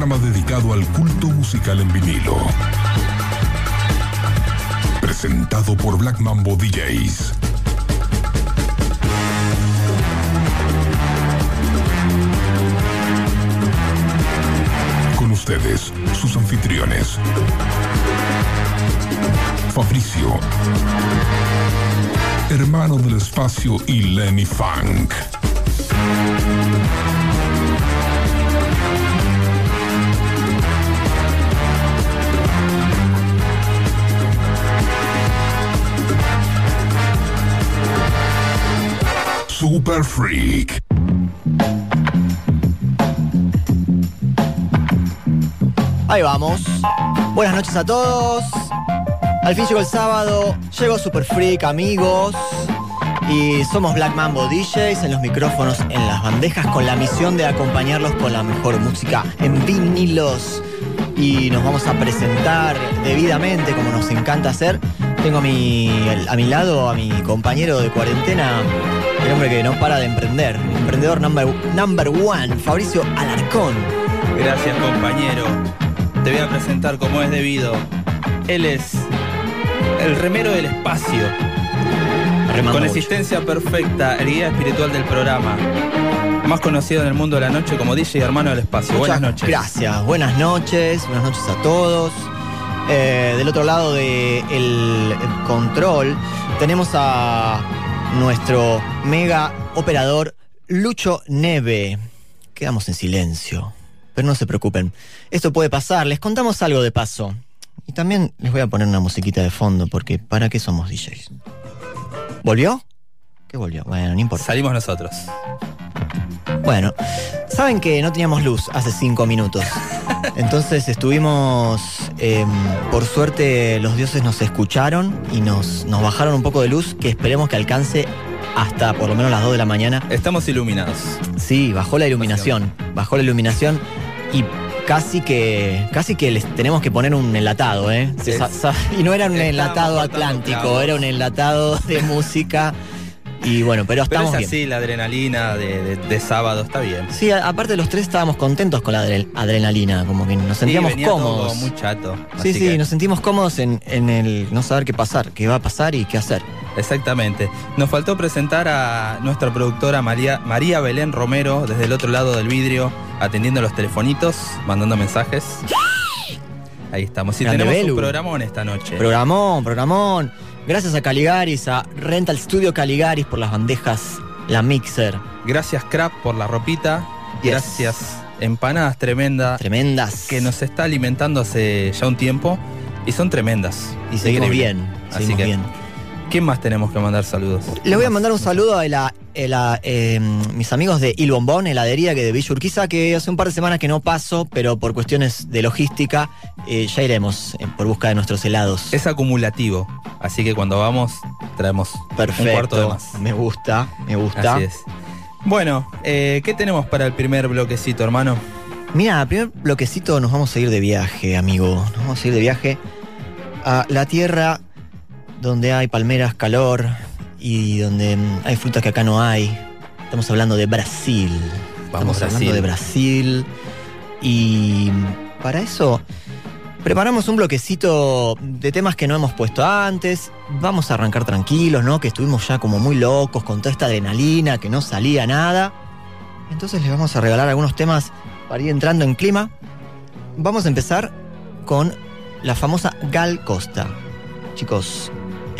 programa dedicado al culto musical en vinilo. Presentado por Black Mambo DJs. Con ustedes, sus anfitriones. Fabricio, hermano del espacio y Lenny Funk. Super Freak. Ahí vamos. Buenas noches a todos. Al fin llegó el sábado, llegó Super Freak, amigos. Y somos Black Mambo DJs en los micrófonos, en las bandejas, con la misión de acompañarlos con la mejor música en vinilos. Y nos vamos a presentar debidamente, como nos encanta hacer. Tengo a mi, a mi lado a mi compañero de cuarentena, el hombre que no para de emprender. Emprendedor number, number one, Fabricio Alarcón. Gracias compañero. Te voy a presentar como es debido. Él es el remero del espacio. Remando Con mucho. existencia perfecta, el guía espiritual del programa. Más conocido en el mundo de la noche como DJ Hermano del Espacio. Buenas noches. Gracias, buenas noches, buenas noches a todos. Eh, del otro lado del el control tenemos a nuestro mega operador Lucho Neve. Quedamos en silencio, pero no se preocupen. Esto puede pasar, les contamos algo de paso. Y también les voy a poner una musiquita de fondo, porque ¿para qué somos DJs? ¿Volvió? ¿Qué volvió? Bueno, no importa. Salimos nosotros. Bueno, saben que no teníamos luz hace cinco minutos. Entonces estuvimos, em, por suerte los dioses nos escucharon y nos, nos bajaron un poco de luz que esperemos que alcance hasta por lo menos las 2 de la mañana. Estamos iluminados. Sí, bajó la iluminación, bajó la iluminación y casi que casi que les tenemos que poner un enlatado, ¿eh? Es- y no era un enlatado atlántico, era un enlatado de música y bueno, pero Pero estamos es bien. así, la adrenalina de, de- de sábado está bien. Sí, a- aparte los tres estábamos contentos con la adre- adrenalina, como que nos sentíamos Sí, venía todo cómodos. muy chato. Sí, sí, que- nos sentimos cómodos en, en el no saber qué pasar, qué va a pasar y qué hacer. Exactamente. Nos faltó presentar a nuestra productora María, María Belén Romero desde el otro lado del vidrio, atendiendo los telefonitos, mandando mensajes. Ahí estamos. Y Grande tenemos Belu. un programón esta noche. Programón, programón. Gracias a Caligaris, a Rental Studio Caligaris por las bandejas, la mixer. Gracias Crap por la ropita. Yes. Gracias Empanadas Tremenda, Tremendas. que nos está alimentando hace ya un tiempo. Y son tremendas. Y seguimos bien. Así Seguimos que- bien. ¿Quién más tenemos que mandar saludos? Le voy a mandar un saludo a la- a la, eh, mis amigos de Il Bombón, heladería que de Villa Urquiza, que hace un par de semanas que no paso, pero por cuestiones de logística eh, ya iremos eh, por busca de nuestros helados. Es acumulativo. Así que cuando vamos, traemos Perfecto. un cuarto de más. Me gusta, me gusta. Así es. Bueno, ¿qué tenemos para el primer bloquecito, hermano? Mira, primer bloquecito nos vamos a ir de viaje, amigo. Nos vamos a ir de viaje a la tierra donde hay palmeras, calor y donde hay frutas que acá no hay. Estamos hablando de Brasil. Vamos, Estamos hablando de Brasil. Y para eso preparamos un bloquecito de temas que no hemos puesto antes. Vamos a arrancar tranquilos, ¿no? Que estuvimos ya como muy locos con toda esta adrenalina, que no salía nada. Entonces les vamos a regalar algunos temas para ir entrando en clima. Vamos a empezar con la famosa Gal Costa. Chicos,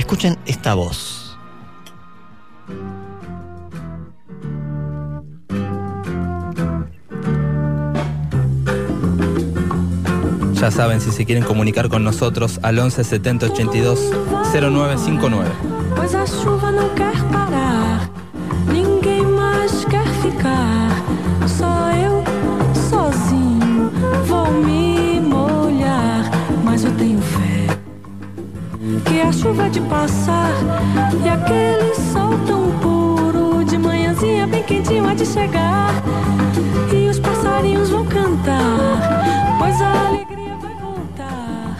escuchen esta voz. Ya saben, si se quieren comunicar con nosotros al 11 70 82 0959. Pois a chuva não quer parar, ninguém mais quer ficar. A chuva de passar e aquele sol tão puro de manhãzinha bem quentinho há de chegar. E os passarinhos vão cantar, pois a alegria vai voltar.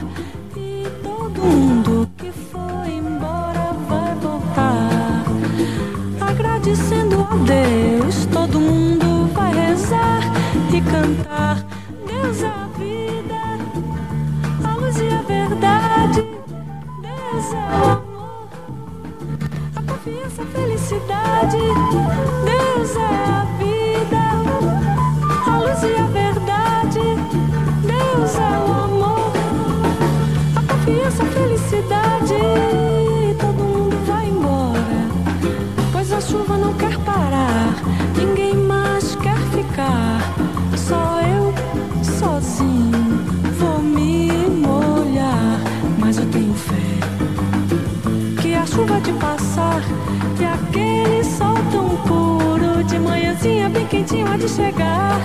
E todo mundo que foi embora vai voltar. Agradecendo a Deus, todo mundo vai rezar e cantar. Pensa felicidade, Deus é a vida, a luz e a verdade, Deus é o amor, a confiança, a felicidade. Todo mundo vai embora, pois a chuva não quer parar, ninguém mais quer ficar. Chegar. E aquele sol tão puro, de manhãzinha bem quentinho há de chegar.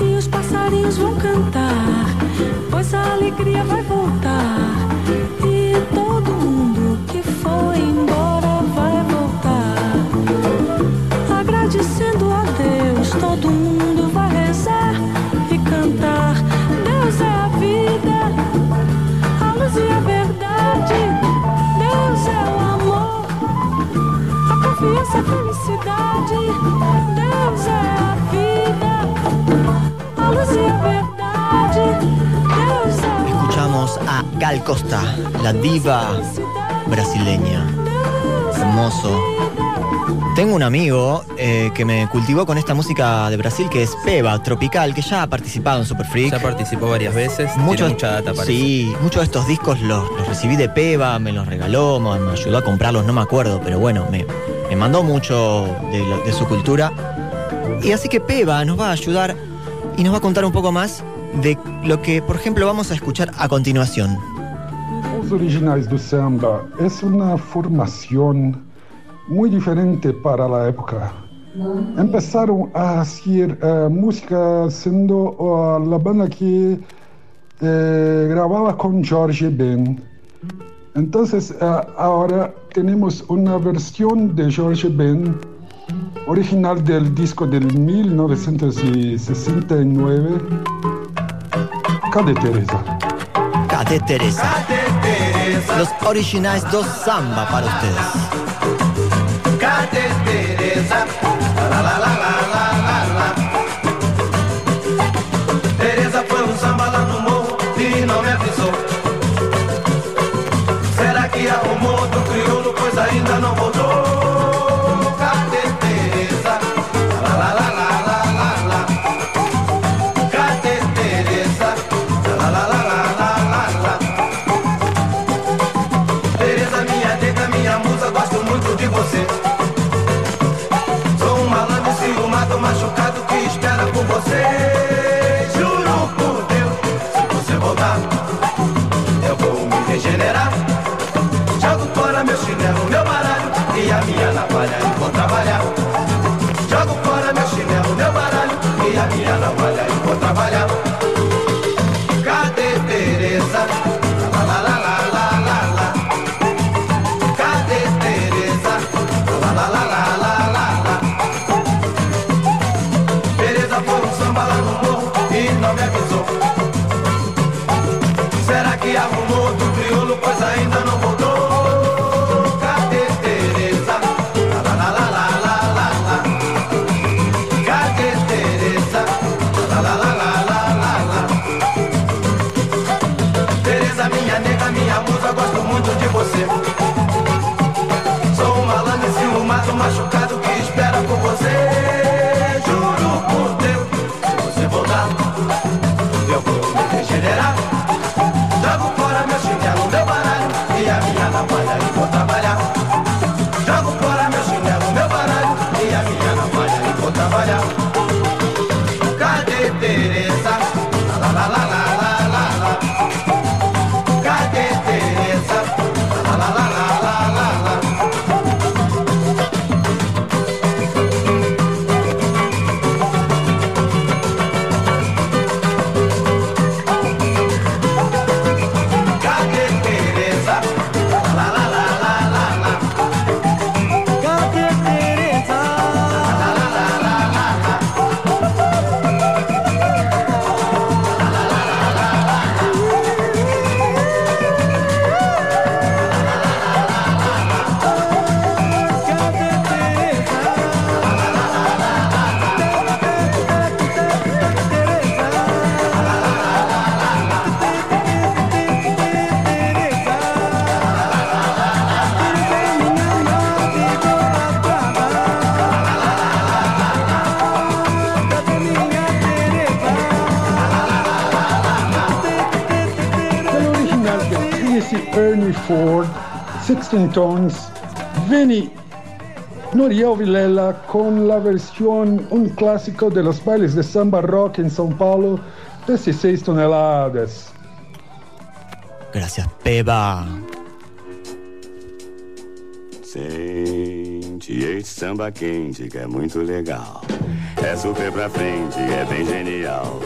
E os passarinhos vão cantar, pois a alegria vai voltar. Confiança, a felicidade. Deus é a vida, a luz e a verdade. Deus é o Escuchamos a Gal Costa, la diva brasileña. Hermoso. Tengo un amigo eh, que me cultivó con esta música de Brasil que es Peba, tropical, que ya ha participado en Super Freak. Ya participó varias veces, mucha data parece. Sí, muchos de estos discos los, los recibí de Peba, me los regaló, me, me ayudó a comprarlos, no me acuerdo, pero bueno, me, mandó mucho de, de su cultura. Y así que Peba nos va a ayudar y nos va a contar un poco más de lo que, por ejemplo, vamos a escuchar a continuación. Os originais do samba é uma formação muito diferente para a época. Empezaram a fazer eh, música sendo uh, a banda que eh, gravava com Jorge Ben. Então, agora temos uma versão de Jorge Ben original del disco del 1969. Cadê Teresa? Cadê Teresa? Los originais do samba para ustedes. Cadê Teresa? La, la, la, la, la, la, la. Teresa foi um samba lá no morro e não me avisou. Ford, 16 Tones, Vinny Noriel Vilela con la versión, un clásico de los bailes de samba rock en São Paulo, 16 toneladas. Gracias, Peba. Sente este samba quente que é muito legal. É super pra frente, é bem genial.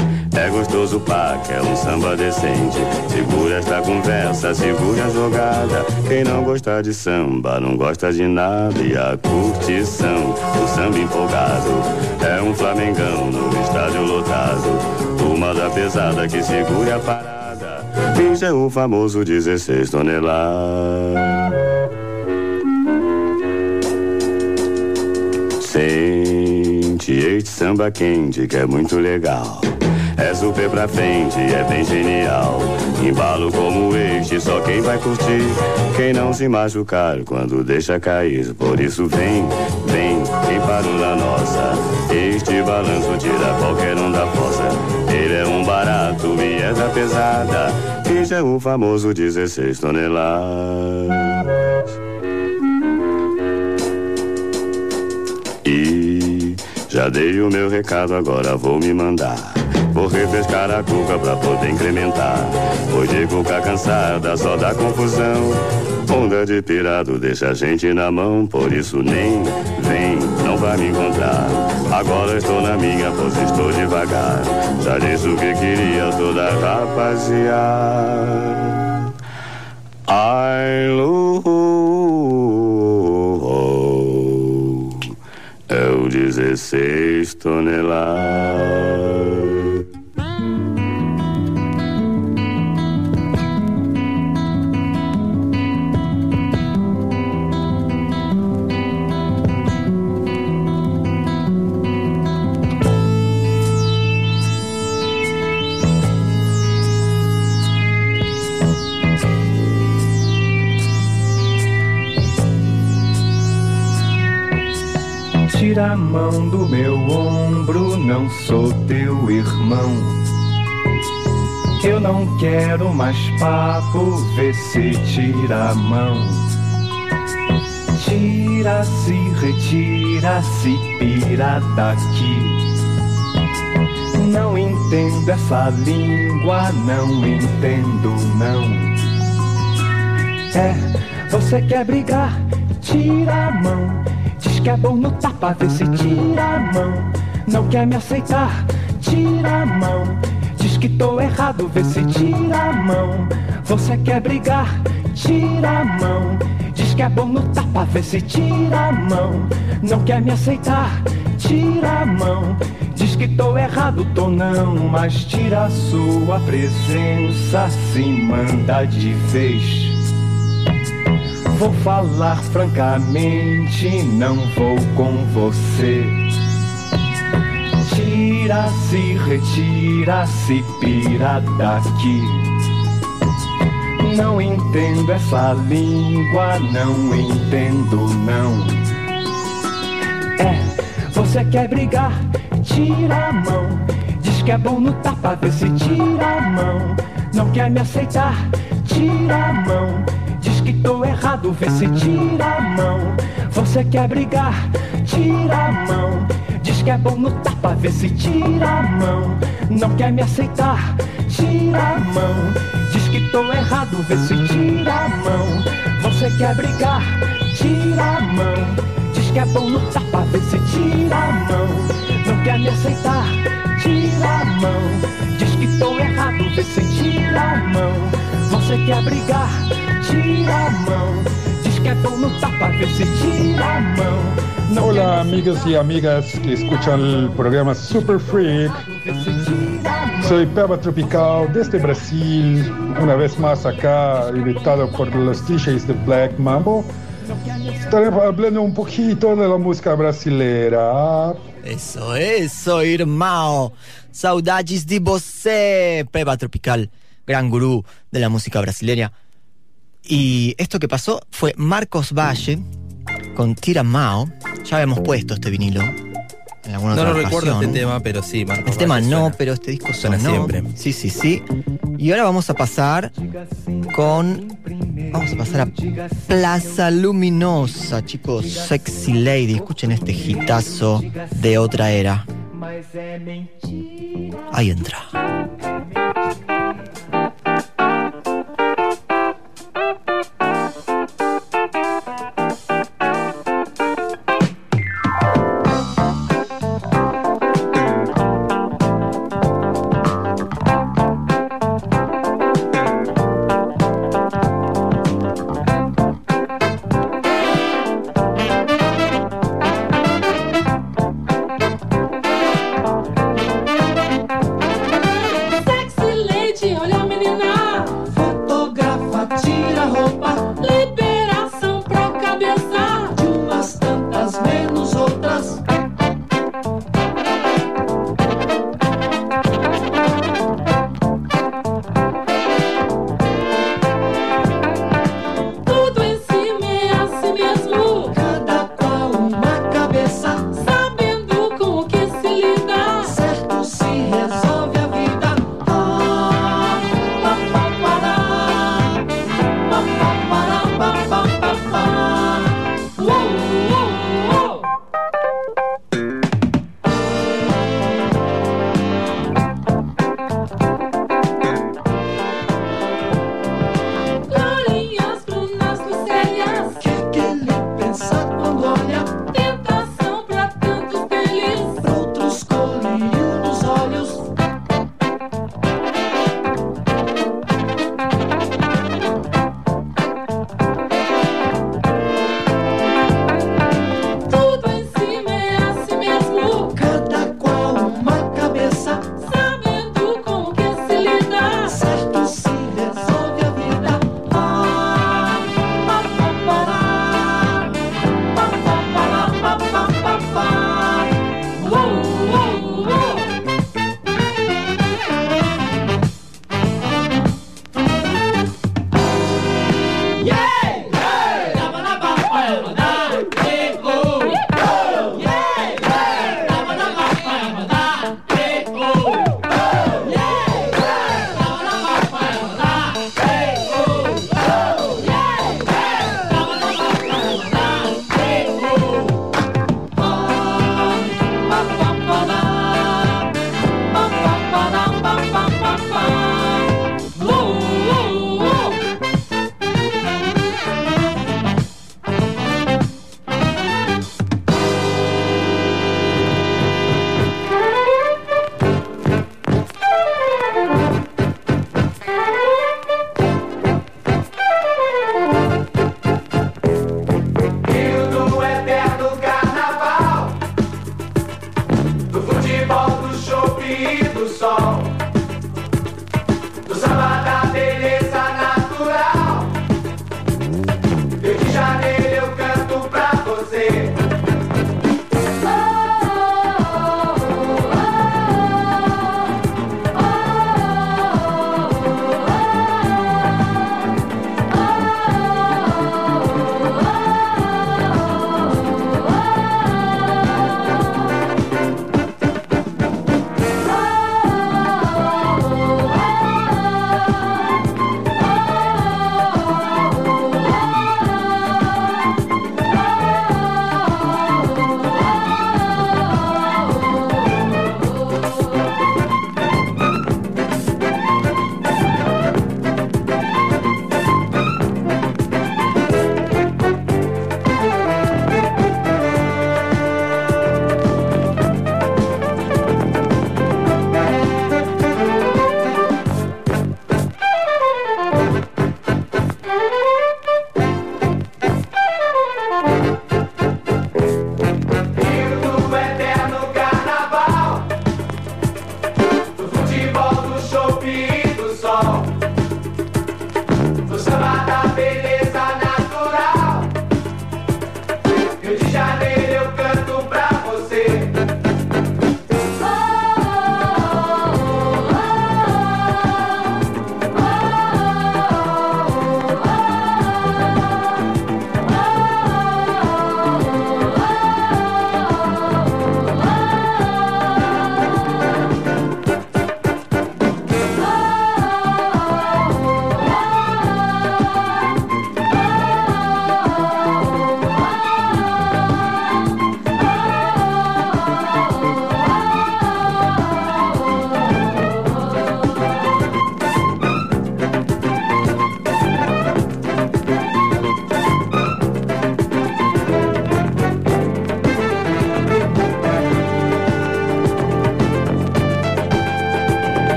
É gostoso pá, que é um samba decente. Segura esta conversa, segura a jogada. Quem não gosta de samba, não gosta de nada. E a curtição, o samba empolgado. É um flamengão no estádio lotado. Turma da pesada que segura a parada. Este é o famoso 16 toneladas. Sente este samba quente que é muito legal. É super pra frente, é bem genial. Embalo como este, só quem vai curtir. Quem não se machucar quando deixa cair. Por isso vem, vem, quem parou na nossa. Este balanço tira qualquer um da. Ele é um barato e é da pesada. Este é o famoso 16 toneladas. E já dei o meu recado, agora vou me mandar. Vou refrescar a cuca pra poder incrementar. Pois de cuca cansada só dá confusão. Onda de pirado deixa a gente na mão, por isso nem vem, não vai me encontrar. Agora estou na minha, pois estou devagar. Já disse o que queria toda rapaziada. Ai, Lu, é o 16 toneladas. Tira a mão do meu ombro, não sou teu irmão. Eu não quero mais papo, vê se tira a mão. Tira-se, retira-se, pira daqui. Não entendo essa língua, não entendo não. É, você quer brigar? Tira a mão. Diz que é bom no tapa, vê se tira a mão. Não quer me aceitar? Tira a mão. Diz que tô errado, vê se tira a mão. Você quer brigar? Tira a mão. Diz que é bom no tapa, vê se tira a mão. Não quer me aceitar? Tira a mão. Diz que tô errado, tô não, mas tira a sua presença, se manda de vez. Vou falar francamente, não vou com você. Tira-se, retira-se, pira daqui. Não entendo essa língua, não entendo não. É, você quer brigar? Tira a mão. Diz que é bom no tapa, vê se tira a mão. Não quer me aceitar? Tira a mão. Que tô errado, vê se tira a mão. Você quer brigar? Tira a mão. Diz que é bom no tapa, vê se tira a mão. Não quer me aceitar? Tira a mão. Diz que tô errado, vê se tira a mão. Você quer brigar? Tira a mão. Diz que é bom no tapa, vê se tira a mão. Não quer me aceitar? Tira a mão. Diz que tô errado, vê se tira a mão. Você quer brigar? Tira a mão. Diz que é bom no tapa, vê se tira a mão. Hola amigos y amigas que escuchan el programa Super Freak. Soy Peba Tropical desde Brasil, una vez más acá invitado por los DJs de Black Mambo. Estaremos hablando un poquito de la música brasilera. Eso, eso, irmão. Saudades de você, Peba Tropical, gran gurú de la música brasileña. Y esto que pasó fue Marcos Valle con Tira Mao. Ya habíamos puesto este vinilo. En alguna no lo no recuerdo este tema, pero sí, Marcos Este tema no, pero este disco suena, siempre. Sí, sí, sí. Y ahora vamos a pasar con. Vamos a pasar a Plaza Luminosa, chicos. Sexy Lady. Escuchen este hitazo de otra era. Ahí entra. Thank you.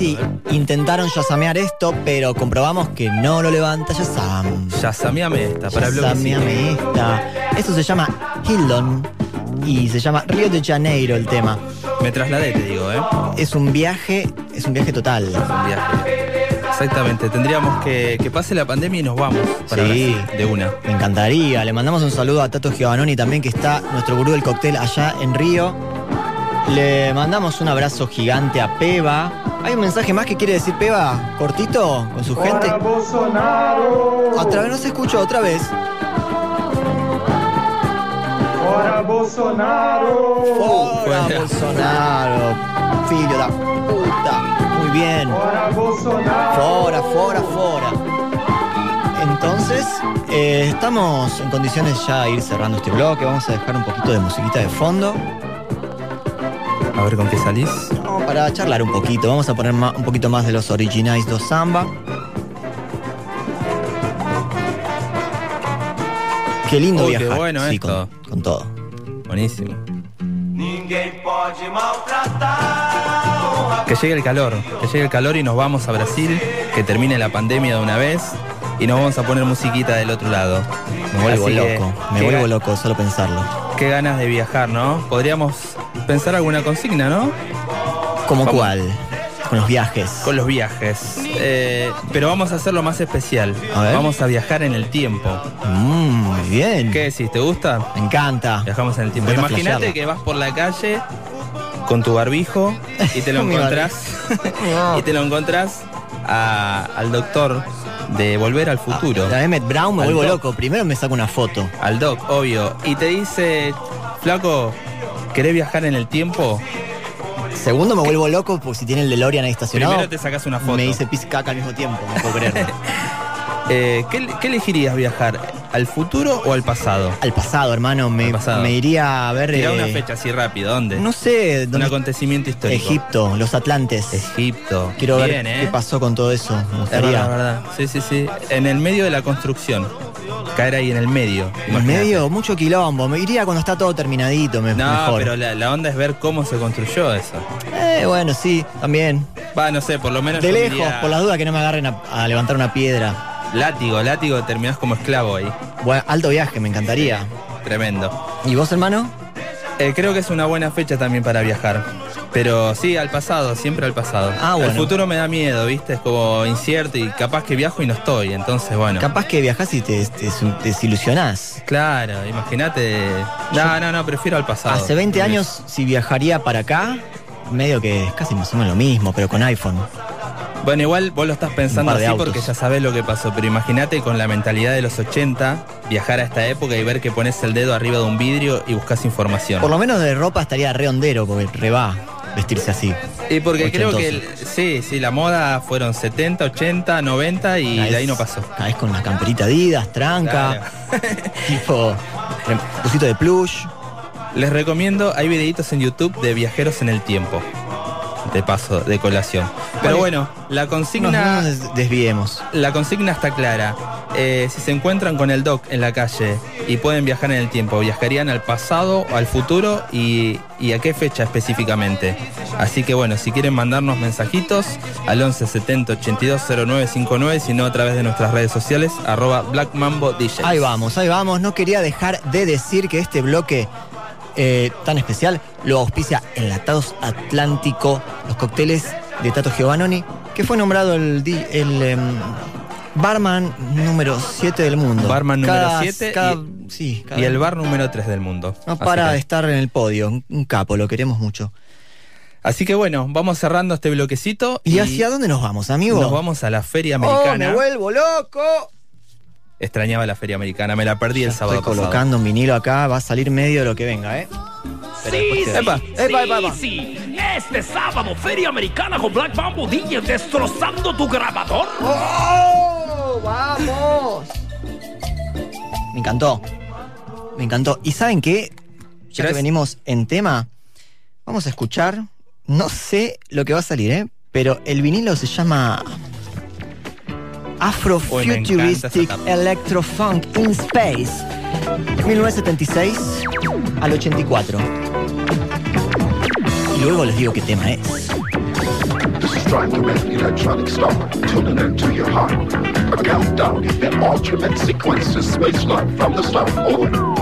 Si intentaron yasamear esto, pero comprobamos que no lo levanta Yasam. Yasameame esta para. Yasameame esta. Esto se llama Hildon y se llama Río de Janeiro el tema. Me trasladé, te digo, ¿eh? Es un viaje, es un viaje total. Un viaje. Exactamente, tendríamos que que pase la pandemia y nos vamos para Sí. Brasil, de una. Me encantaría. Le mandamos un saludo a Tato Giovanoni también, que está nuestro gurú del cóctel allá en Río. Le mandamos un abrazo gigante a Peba. ¿Hay un mensaje más que quiere decir Peba? Cortito, con su gente. Bolsonaro! Otra vez no se escuchó, otra vez. Fora Bolsonaro! Fora. Bolsonaro, filho da puta. Muy bien. Fora Bolsonaro! Fora, fora, fora. Entonces, eh, estamos en condiciones ya de ir cerrando este bloque. Vamos a dejar un poquito de musiquita de fondo. A ver con qué salís. Para charlar un poquito. Vamos a poner un poquito más de los originais do samba. Qué lindo Uy, qué viajar. bueno Sí, esto. Con, con todo. Buenísimo. Ninguém pode maltratar. Que llegue el calor, que llegue el calor y nos vamos a Brasil, que termine la pandemia de una vez y nos vamos a poner musiquita del otro lado. Me vuelvo Así que, loco. Me qué vuelvo loco solo pensarlo. Qué ganas de viajar, ¿no? Podríamos pensar alguna consigna, ¿no? ¿Como ¿Cómo? cuál? Con los viajes. Con los viajes. Eh, pero vamos a hacerlo más especial. A ver. Vamos a viajar en el tiempo. Mm, muy bien. ¿Qué decís? ¿Te gusta? Me encanta. Viajamos en el tiempo. Imagínate que vas por la calle con tu barbijo y te lo encontrás y te lo encontrás a- al doctor de Volver al Futuro. La Emmett Brown me Al vuelvo doc. loco. Primero me saco una foto. Al doc, obvio. Y te dice, flaco, ¿querés viajar en el tiempo? Segundo me vuelvo loco porque si tiene el DeLorean ahí estacionado. Primero te sacas una foto. Me dice pis caca al mismo tiempo. No puedo creerlo. Eh, ¿qué, qué elegirías viajar? ¿Al futuro o al pasado? Al pasado, hermano. Me, pasado. me iría a ver. Tira eh, una fecha así rápido, ¿dónde? No sé. Un ¿dónde- acontecimiento histórico. Egipto, los Atlantes. Egipto. Quiero ver Bien, ¿eh? qué pasó con todo eso. Me Es gustaría. verdad, verdad. Sí, sí, sí. En el medio de la construcción. Caer ahí en el medio. En medio, mucho quilombo. Me iría cuando está todo terminadito, me, No, mejor. pero la, la onda es ver cómo se construyó eso. Eh, bueno, sí, también. Va, no sé, por lo menos. De lejos, diría por las dudas que no me agarren a, a levantar una piedra. Látigo, látigo, terminás como esclavo ahí. Bueno, alto viaje, me encantaría. Tremendo. ¿Y vos, hermano? Eh, creo que es una buena fecha también para viajar. Pero sí, al pasado, siempre al pasado. Ah, bueno. El futuro me da miedo, ¿viste? Es como incierto y capaz que viajo y no estoy. Entonces, bueno. Capaz que viajás y te, te desilusionás. Claro, imagínate. No, no, no, prefiero al pasado. Hace 20 años, si viajaría para acá, medio que es casi más o menos lo mismo, pero con iPhone. Bueno, igual vos lo estás pensando Un par de así autos. porque ya sabés lo que pasó, pero imagínate con la mentalidad de los 80, viajar a esta época y ver que pones el dedo arriba de un vidrio y buscas información. Por lo menos de ropa estaría re hondero, porque re va vestirse así. y porque creo que el- sí, sí, la moda fueron 70, 80, 90 y de ahí no pasó. Caes con la camperita Adidas, tranca, tipo re- busito de plush. Les recomiendo, hay videitos en YouTube de viajeros en el tiempo. De paso, de colación. Pero bueno, la consigna. no nos desviemos. La consigna está clara. Eh, si se encuentran con el doc en la calle y pueden viajar en el tiempo, ¿viajarían al pasado o al futuro y, y a qué fecha específicamente? Así que bueno, si quieren mandarnos mensajitos al 11 70 82 0959, si no a través de nuestras redes sociales, arroba Black Mambo DJ. Ahí vamos, ahí vamos. No quería dejar de decir que este bloque eh, tan especial lo auspicia Enlatados Atlántico, los cócteles de Tato Giovannoni, que fue nombrado el, em, barman número 7 del mundo. Barman número Cada- 7 cada- y- sí, Y el bar número 3 del mundo. No para que- de estar en el podio, un, capo, lo queremos mucho. Así que bueno, vamos cerrando este bloquecito. ¿Y, hacia dónde nos vamos, amigo? Nos vamos a la feria ¡Oh, americana. me vuelvo loco! Extrañaba la feria americana, me la perdí el Ya sábado Estoy pasado. colocando un vinilo acá, va a salir medio de lo que venga, ¿eh? Pero después te- Epa, epa, epa, epa. Sí, este sábado, Feria Americana con Black Mambo DJ destrozando tu grabador. ¡Oh! ¡Vamos! Me encantó. Me encantó. ¿Y saben qué? Ya que venimos en tema, vamos a escuchar. No sé lo que va a salir, ¿eh? Pero el vinilo se llama Afrofuturistic Electrofunk in Space, 1976 al 84. Y luego les digo qué tema es. This is Drive Electronic Star, tuning in to your heart. A countdown that alternate sequences space life from the start. Over.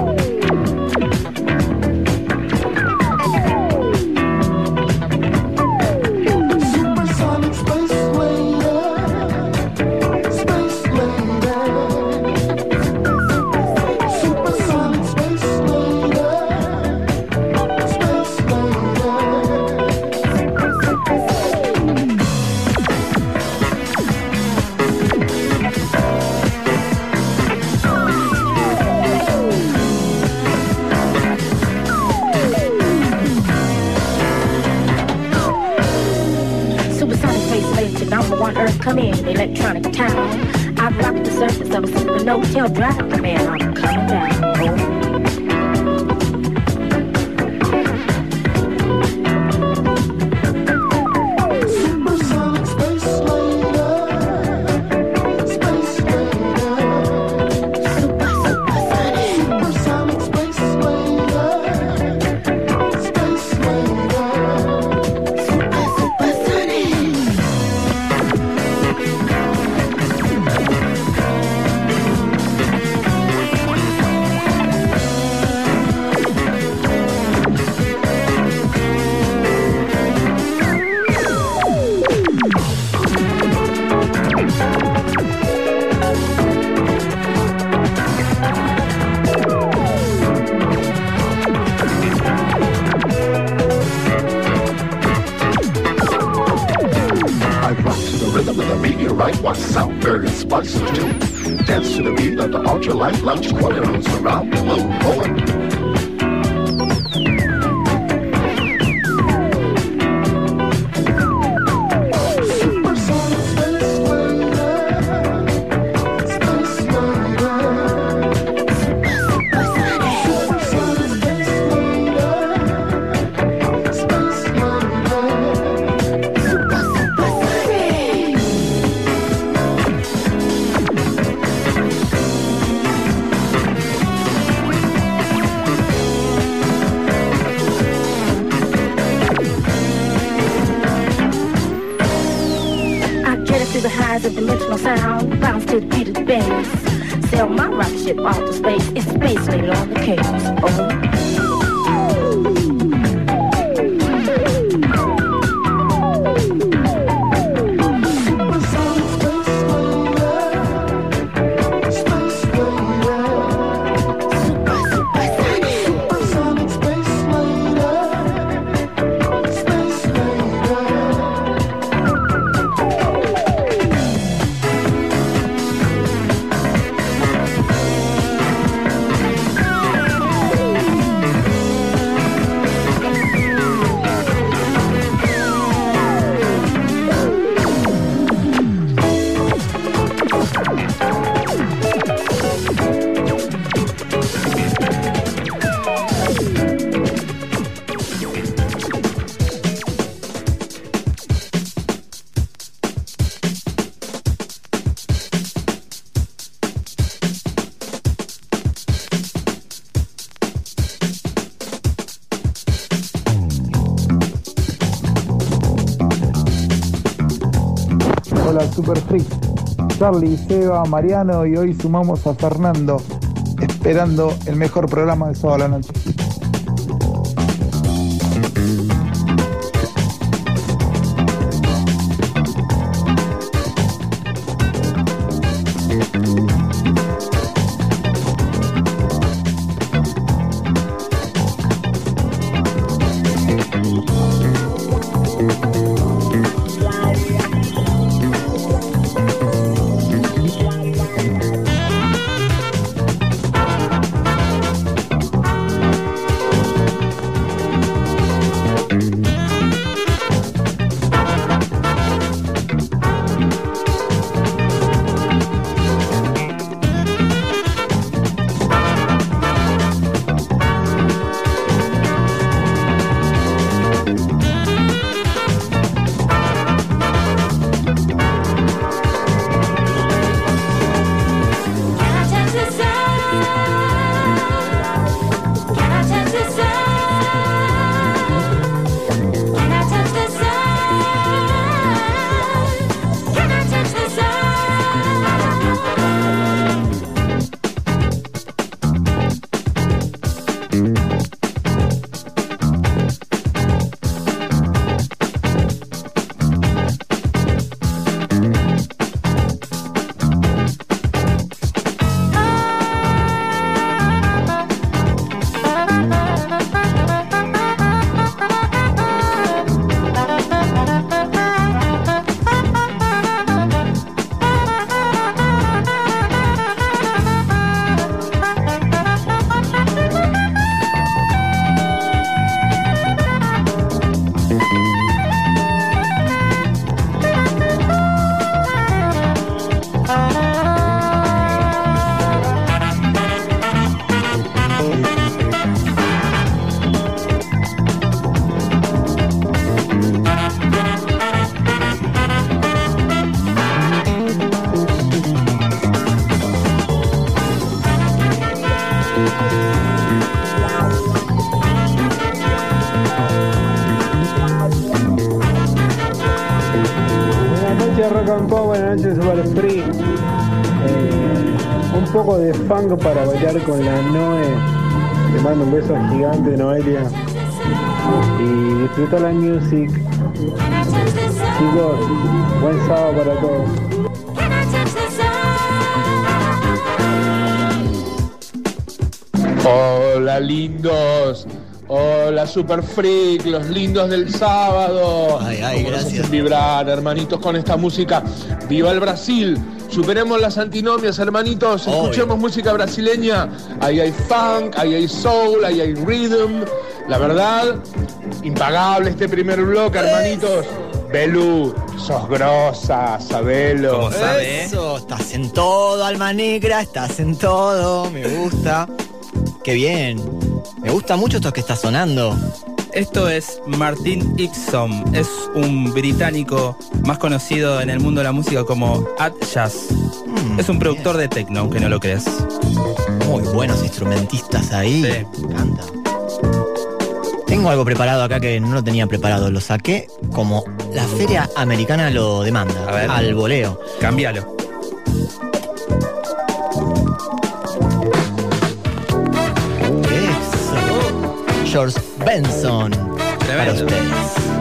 You're. Charlie, Seba, Mariano y hoy sumamos a Fernando, esperando el mejor programa del sábado a la noche. Funk para bailar con la Noe. Te mando un beso gigante, Noelia. Y disfruta la music. Chicos, buen sábado para todos. Hola lindos, hola super freak, los lindos del sábado. Ay, ay, ¿Cómo nos gracias. hacen vibrar, hermanitos, con esta música. ¡Viva el Brasil! Superemos las antinomias, hermanitos. Obvio. Escuchemos música brasileña. Ahí hay funk, ahí hay soul, ahí hay rhythm. La verdad, impagable este primer bloque, hermanitos. Belú, sos grosa, sabelo. Como sabe. Eso, estás en todo, alma negra, estás en todo, me gusta. Qué bien. Me gusta mucho esto que está sonando. Esto es Martin Ipsom, es un británico más conocido en el mundo de la música como Ad Jazz. Mm, Es un productor de techno, aunque no lo creas. Muy buenos instrumentistas ahí. Me encanta. Tengo algo preparado acá que no lo tenía preparado. Lo saqué como la feria americana lo demanda. A ver. Al voleo. Cámbialo. Eso. George Benson. Para ustedes.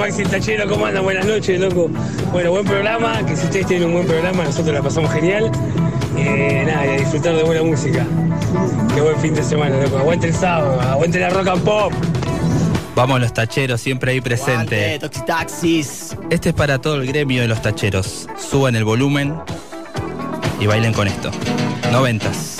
Maxi Tachero, ¿cómo andan? Buenas noches, loco. Bueno, buen programa, que si ustedes tienen un buen programa, nosotros la pasamos genial. Eh, nada, y a disfrutar de buena música. Qué buen fin de semana, loco. Aguante el sábado, aguante la rock and pop. Vamos los tacheros, siempre ahí presente. Aguante, Toxitaxis. Este es para todo el gremio de los tacheros. Suban el volumen y bailen con esto. Noventas.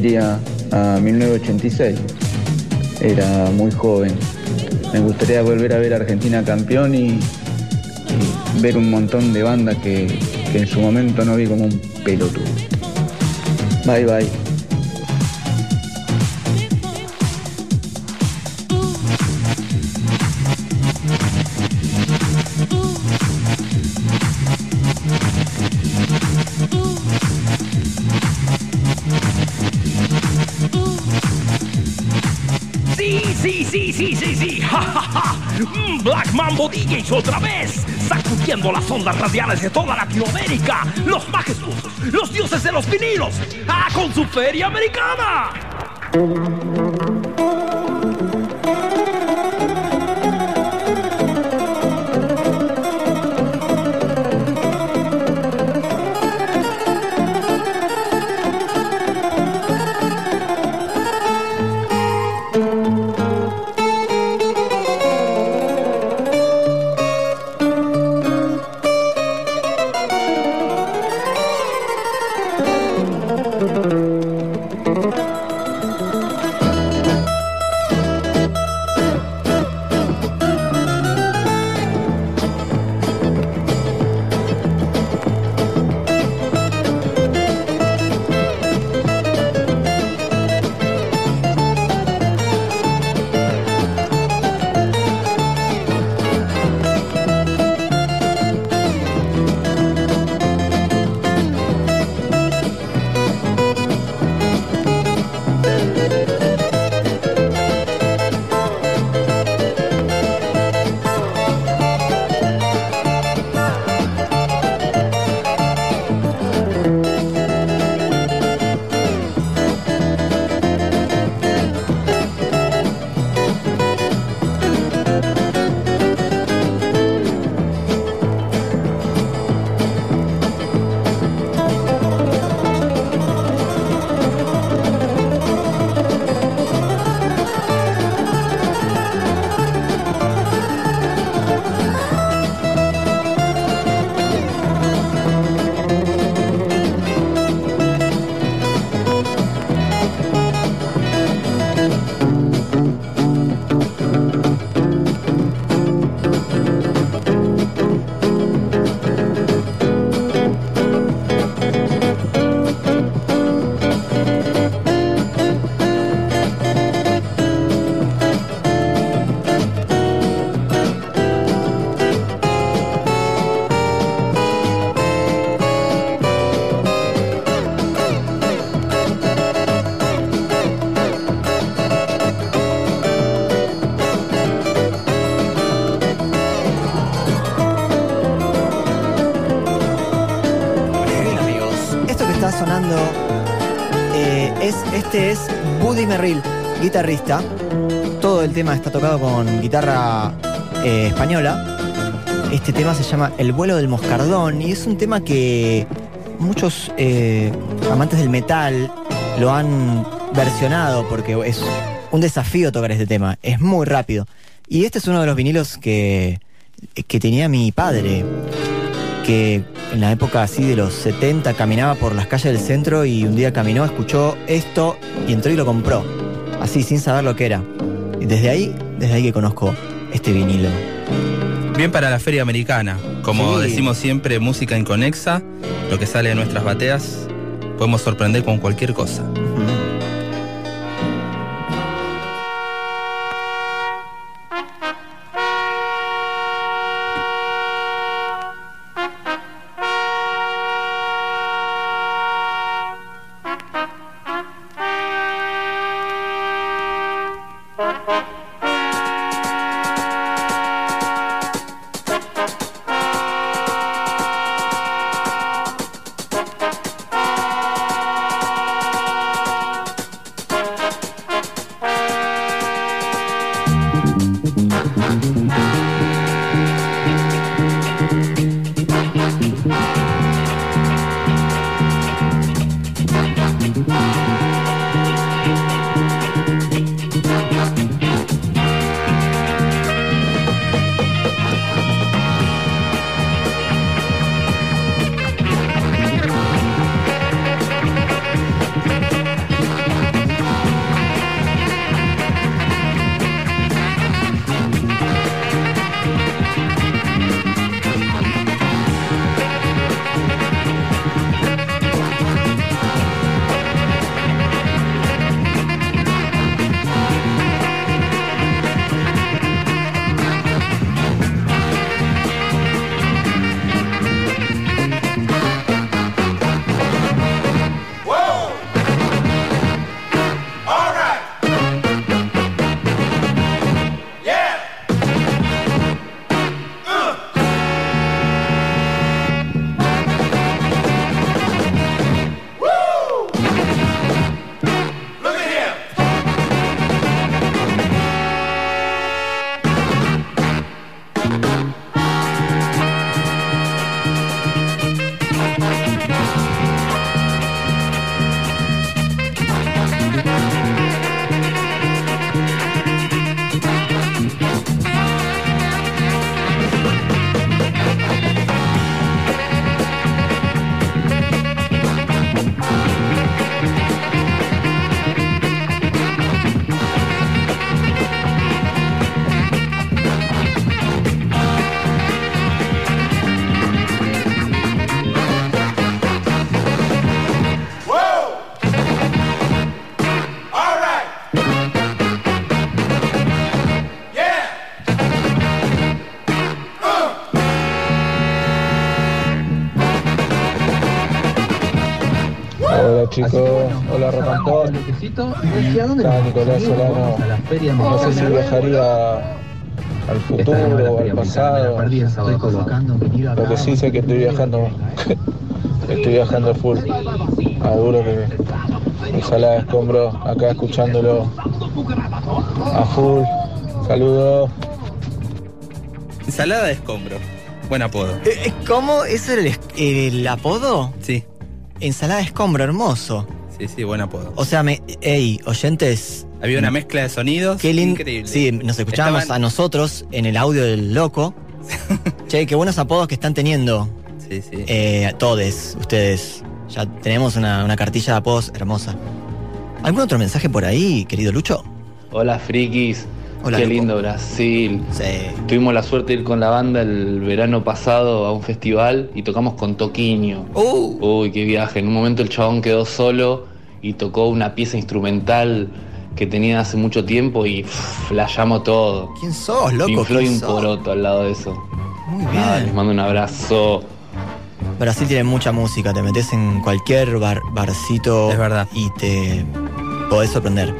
Iría a 1986. Era muy joven. Me gustaría volver a ver a Argentina campeón y, ver un montón de bandas que en su momento no vi como un pelotudo. Bye bye. Sí, sí, sí, sí, sí, sí. Ja, ja, ja. Mm, Black Mambo DJs otra vez. Sacudiendo las ondas radiales de toda Latinoamérica. Los majestuosos, los dioses de los vinilos. ¡Ah, con su feria americana! Buddy Merrill, guitarrista. Todo el tema está tocado con guitarra eh, española. Este tema se llama El vuelo del moscardón y es un tema que muchos eh, amantes del metal lo han versionado porque es un desafío tocar este tema. Es muy rápido. Y este es uno de los vinilos que, que tenía mi padre que en la época así de los 70 caminaba por las calles del centro y un día caminó, escuchó esto y entró y lo compró. Así, sin saber lo que era. Y desde ahí, desde ahí que conozco este vinilo. Bien para la feria americana. Como Sí. decimos siempre, música inconexa, lo que sale de nuestras bateas, podemos sorprender con cualquier cosa. Chicos, hola Rock and Pop. Está Nicolás Solano. No sé si viajaría al futuro o al pasado. Lo que sí sé que estoy viajando, estoy viajando full. A duro que ensalada de escombro, acá escuchándolo a full. Saludos. Ensalada de escombro. Buen apodo. Eh, eh, ¿Cómo? ¿Ese era el apodo? Sí. Ensalada de escombro, hermoso. Sí, sí, buen apodo. O sea, me, ey, oyentes. Había una mezcla de sonidos Qué increíble. Sí, nos escuchábamos Estaban- a nosotros en el audio del loco. che, qué buenos apodos que están teniendo. Sí, sí. Eh, todos, ustedes. Ya tenemos una, una cartilla de apodos hermosa. ¿Algún otro mensaje por ahí, querido Lucho? Hola frikis, Hola, qué lindo Brasil. Tuvimos la suerte de ir con la banda el verano pasado a un festival y tocamos con Toquiño. Uy, qué viaje. En un momento el chabón quedó solo y tocó una pieza instrumental que tenía hace mucho tiempo y la llamo todo. ¿Quién sos, loco? Pink Floyd y ¿Quién un sos? poroto al lado de eso. Muy Nada, bien. les mando un abrazo. Brasil tiene mucha música, te metes en cualquier bar- barcito Es verdad. y te podés sorprender.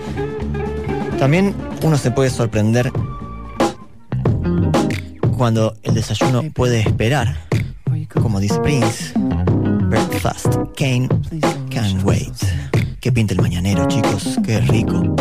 También uno se puede sorprender cuando el desayuno puede esperar. Como dice Prince, breakfast can, can wait. Que pinta el mañanero, chicos, qué rico.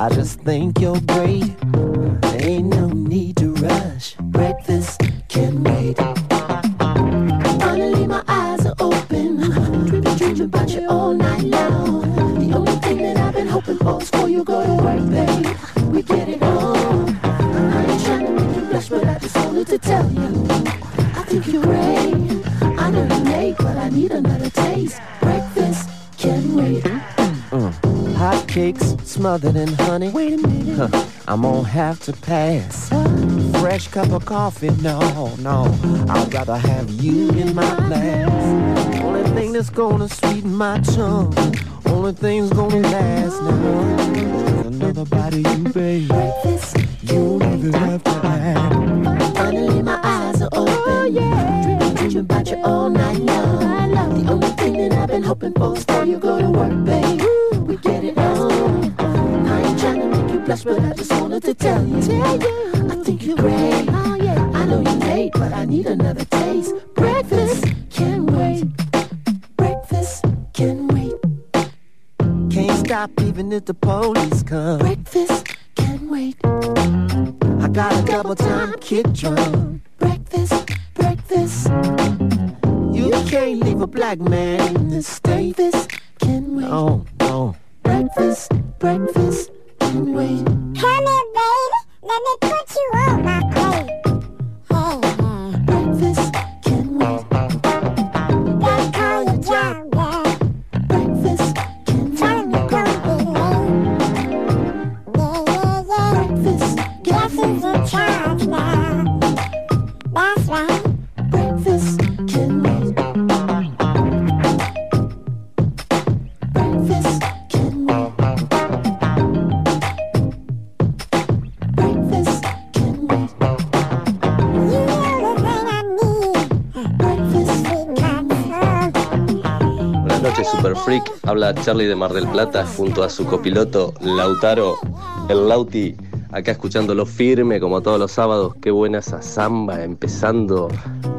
I just think you're great. Have to pass. Fresh cup of coffee, no, no. I'd rather have you in my glass. Only thing that's gonna sweeten my tongue. Only thing's gonna last now. Another of you. Breakfast You don't even have to tell you. I think you're great. Oh, I know you're late, but I need another Charlie de Mar del Plata junto a su copiloto Lautaro, el Lauti, acá escuchándolo firme como todos los sábados. Qué buena esa samba, empezando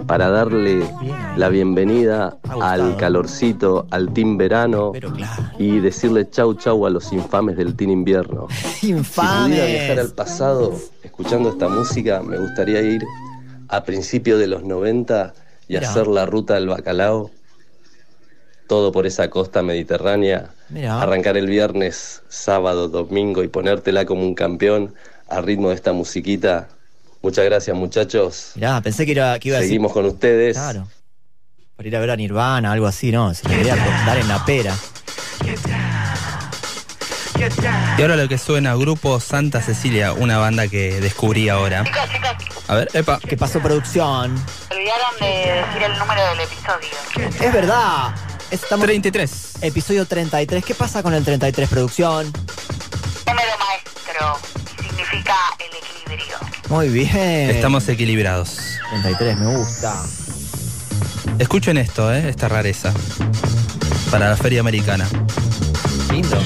para darle la bienvenida al calorcito, al team verano y decirle chau chau a los infames del team invierno. Si pudiera viajar al pasado escuchando esta música, me gustaría ir a principios de los 90 y hacer la ruta del bacalao. Todo por esa costa mediterránea. Mirá. Arrancar el viernes, sábado, domingo y ponértela como un campeón al ritmo de esta musiquita. Muchas gracias, muchachos. Mirá, pensé que, era, que iba a decir. Seguimos con ustedes. Claro. Para ir a ver a Nirvana, algo así, ¿no? Se le quería dar en la pera. Y ahora lo que suena, Grupo Santa Cecilia, una banda que descubrí ahora. A ver, epa. ¿Qué pasó, producción? Olvidaron de decir el número del episodio. Es verdad. Estamos 33. Episodio 33. ¿Qué pasa con el 33, producción? Número maestro. Significa el equilibrio. Muy bien. Estamos equilibrados. 33, me gusta. Escuchen esto, ¿eh? esta rareza. Para la feria americana. Lindo.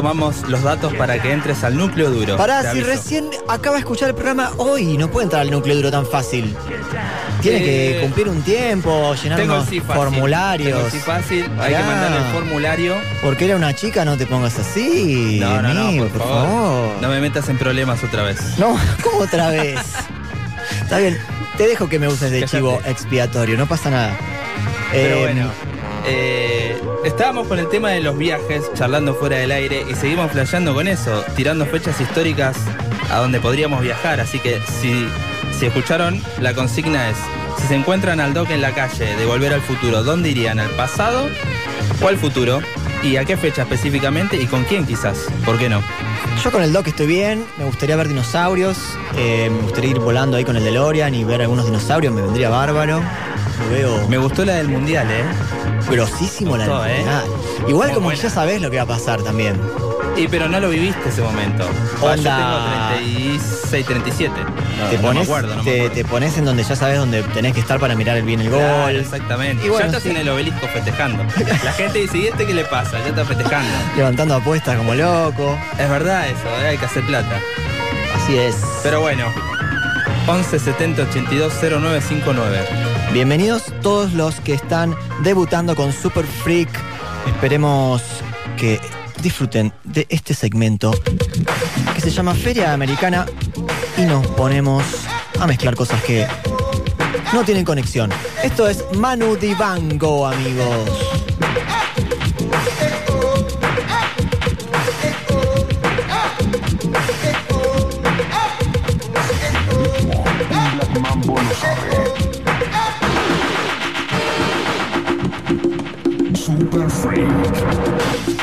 Tomamos los datos para que entres al núcleo duro. Pará, si recién acaba de escuchar el programa hoy, no puede entrar al núcleo duro tan fácil. Tiene Eh, que cumplir un tiempo, llenar Tengo unos el sí fácil. formularios. Tengo sí fácil. Hay que Pará. mandarle el formulario. Porque era una chica, no te pongas así. No, no, no, amigo, por, favor. No me metas en problemas otra vez. No, ¿cómo otra vez? Está bien, te dejo que me uses de Cállate. chivo expiatorio, no pasa nada. Pero Eh, bueno, eh, estábamos con el tema de los viajes, charlando fuera del aire y seguimos flasheando con eso, tirando fechas históricas a donde podríamos viajar. Así que si, si escucharon, la consigna es, si se encuentran al Doc en la calle de Volver al Futuro, ¿dónde irían? ¿Al pasado o al futuro? ¿Y a qué fecha específicamente? ¿Y con quién quizás? ¿Por qué no? Yo con el Doc estoy bien, me gustaría ver dinosaurios, eh, me gustaría ir volando ahí con el DeLorean y ver algunos dinosaurios, me vendría bárbaro. Lo veo Me gustó la del Mundial, ¿eh? Grosísimo la Gustó, ¿eh? Igual Muy como buena. que ya sabés lo que va a pasar también. Y pero no lo viviste ese momento. Ah, Onda. Yo tengo 36, 37. No, te, no pones, me acuerdo, no me te, acuerdo. te pones en donde ya sabes dónde tenés que estar para mirar el bien el gol. Claro, exactamente. Y bueno, ya estás sí. en el obelisco festejando. La gente dice, ¿y este qué le pasa? Ya está festejando. Levantando apuestas como loco. Es verdad eso, ¿eh? hay que hacer plata. Así es. Pero bueno, 11 70 82 0959. Bienvenidos todos los que están debutando con Super Freak. Esperemos que disfruten de este segmento que se llama Feria Americana y nos ponemos a mezclar cosas que no tienen conexión. Esto es Manu Dibango, amigos. Super Freak.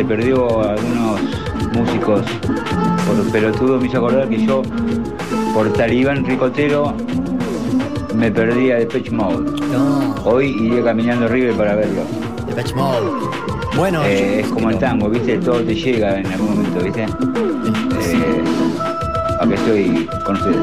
Se perdió a algunos músicos por pelotudo me hizo acordar que yo, por talibán ricotero, me perdí a Depeche Mode. Hoy iré caminando River para verlo. Depeche Mode. Bueno, Eh, es como el tango, ¿viste? Todo te llega en algún momento, ¿viste? Eh, acá estoy con ustedes.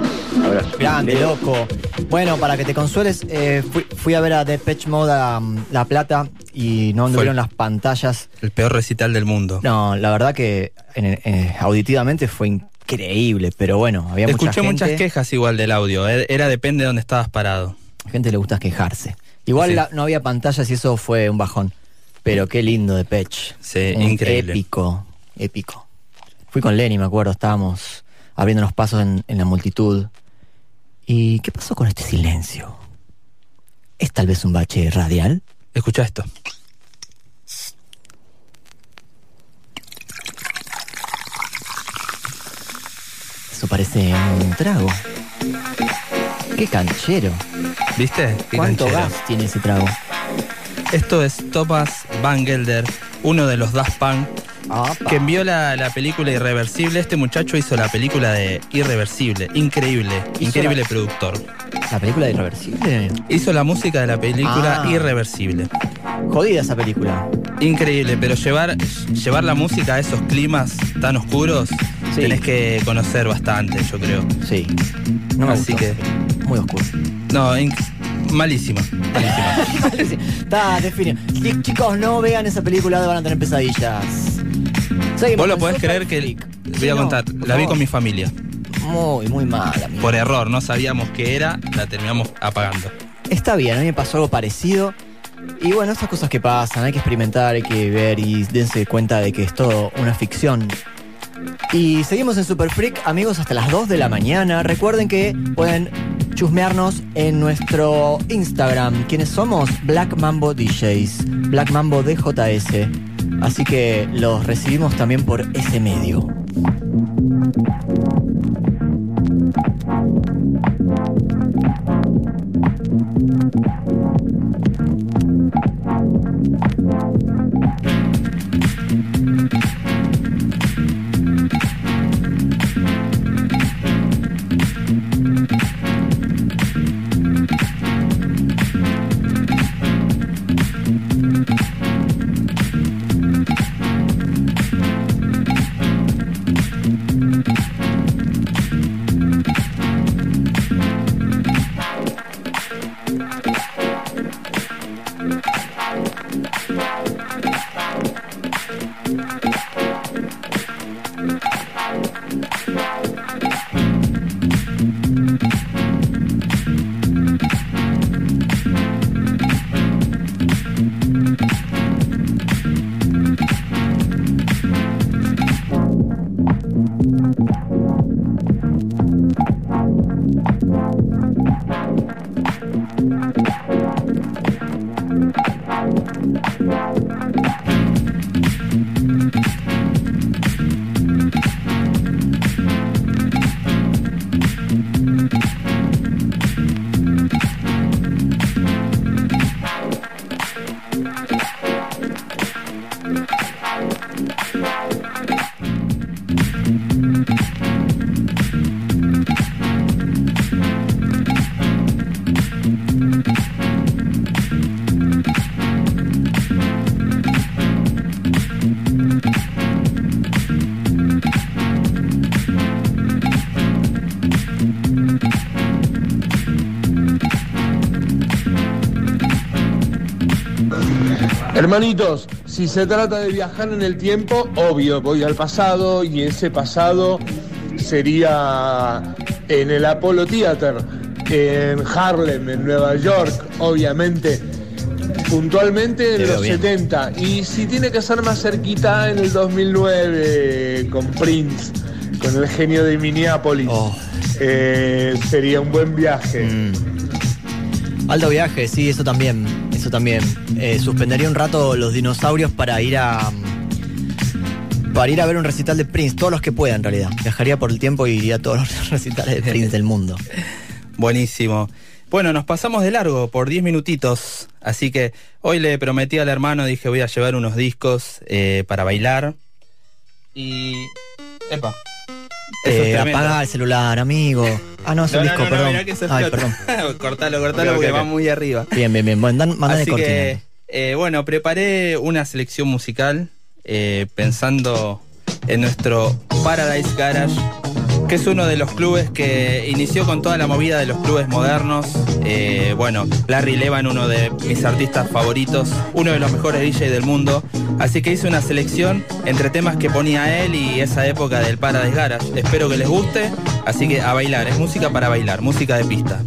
Abrazo. Grande, loco. Bueno, para que te consueles, eh, fui, fui a ver a Depeche Mode a um, La Plata y no anduvieron las pantallas. El peor recital del mundo. No, la verdad que en- auditivamente fue increíble, pero bueno, había mucha Escuché gente. muchas quejas igual del audio. eh, Era depende de dónde estabas parado. gente le gusta quejarse. Igual Sí. la- no había pantallas y eso fue un bajón. Pero qué lindo Depeche. Sí, Un increíble. Épico, épico. Fui con Lenny, me acuerdo, estábamos abriéndonos pasos en, en la multitud. ¿Y qué pasó con este silencio? ¿Es tal vez un bache radial? Escucha esto. Parece un trago. Qué canchero. ¿Viste? Qué ¿Cuánto canchero. gas tiene ese trago? Esto es Thomas Van Gelder, uno de los Daft Punk, que envió la, la película Irreversible. Este muchacho hizo la película de Irreversible. Increíble, increíble la- productor. ¿La película de Irreversible? Hizo la música de la película Ah. Irreversible. Jodida esa película. Increíble, pero llevar, llevar la música a esos climas tan oscuros, Sí. tenés que conocer bastante, yo creo. Sí. No me Así gustó. que. Muy oscuro. No, inc- malísima. Malísima. Está definido. Ch- Chicos, no vean esa película, van a tener pesadillas. Seguimos Vos lo podés creer que. Freak. Voy a no, contar, la vi con mi familia. Muy, muy mala. Por error, no sabíamos qué era, la terminamos apagando. Está bien, a mí me pasó algo parecido. Y bueno, esas cosas que pasan, hay que experimentar, hay que ver y dense cuenta de que es todo una ficción. Y seguimos en Super Freak, amigos, hasta las 2 de la mañana. Recuerden que pueden chusmearnos en nuestro Instagram. ¿Quiénes somos? Black Mambo DJs, Black Mambo DJS. Así que los recibimos también por ese medio. Hermanitos, si se trata de viajar en el tiempo, obvio, voy al pasado y ese pasado sería en el Apollo Theater, en Harlem, en Nueva York, obviamente. Puntualmente en los bien. 70 y si tiene que ser más cerquita en el 2009 con Prince, con el genio de Minneapolis, Oh. eh, sería un buen viaje. Mm. Alto viaje, sí, eso también. Eso también. Eh, suspendería un rato los dinosaurios para ir a. Para ir a ver un recital de Prince, todos los que pueda en realidad. Viajaría por el tiempo y iría a todos los recitales de Prince del mundo. Buenísimo. Bueno, nos pasamos de largo por 10 minutitos, así que hoy le prometí al hermano, dije voy a llevar unos discos eh, para bailar. Y... Epa. Eso es Eh, apaga el celular, amigo. Ah, no, es No, un no, disco, no, perdón. mirá que se Ay, perdón. cortalo, cortalo porque va muy arriba. Bien, bien, bien. Bueno, dan, mandale Así que, eh, bueno, preparé una selección musical eh, pensando en nuestro Paradise Garage, que es uno de los clubes que inició con toda la movida de los clubes modernos. Eh, bueno, Larry Levan, uno de mis artistas favoritos, uno de los mejores DJs del mundo. Así que hice una selección entre temas que ponía él y esa época del Paradise Garage. Espero que les guste, así que a bailar, es música para bailar, música de pista.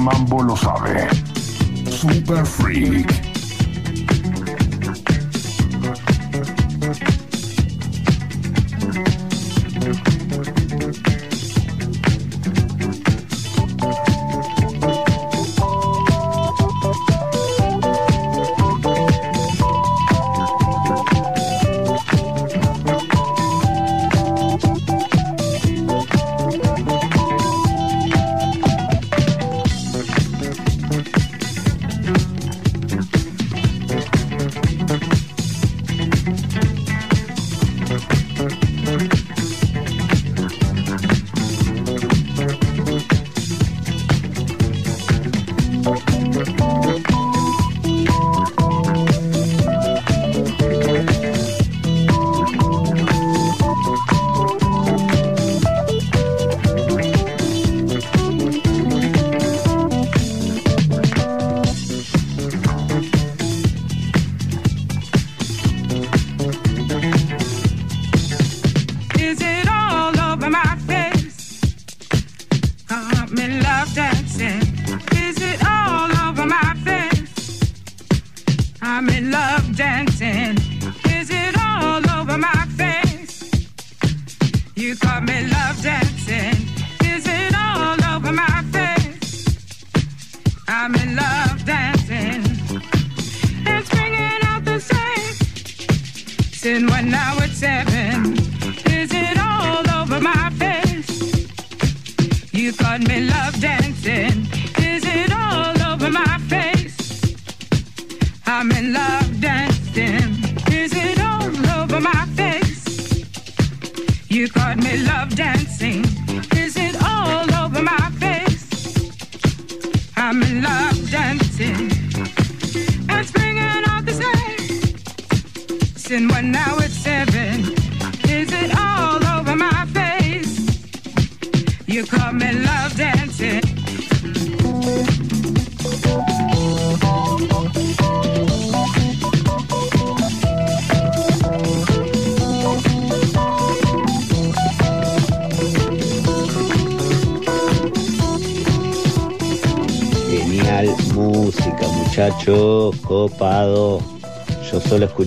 Mambo lo sabe. Super Freak.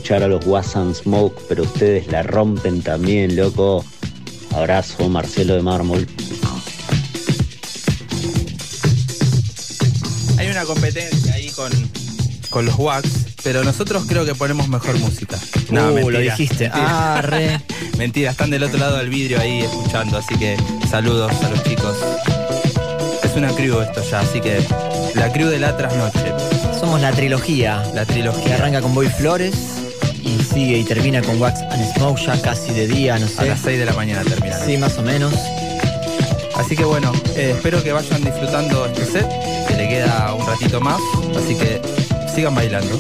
Escuchar a los Wassan Smoke, pero ustedes la rompen también, loco. Abrazo, Marcelo de Mármol. Hay una competencia ahí con, con los Wax, pero nosotros creo que ponemos mejor música. Uh, lo dijiste. Mentira. Ah, re. Mentira, están del otro lado del vidrio ahí escuchando, así que saludos a los chicos. Es una crew esto ya, así que la crew de la trasnoche. Somos la trilogía. La trilogía. Que arranca con Boy Flores y sigue y termina con Wax and Smoke ya casi de día, no sé. A las 6 de la mañana termina. Sí, más o menos. Así que bueno, eh, espero que vayan disfrutando este set, que le queda un ratito más, así que sigan bailando.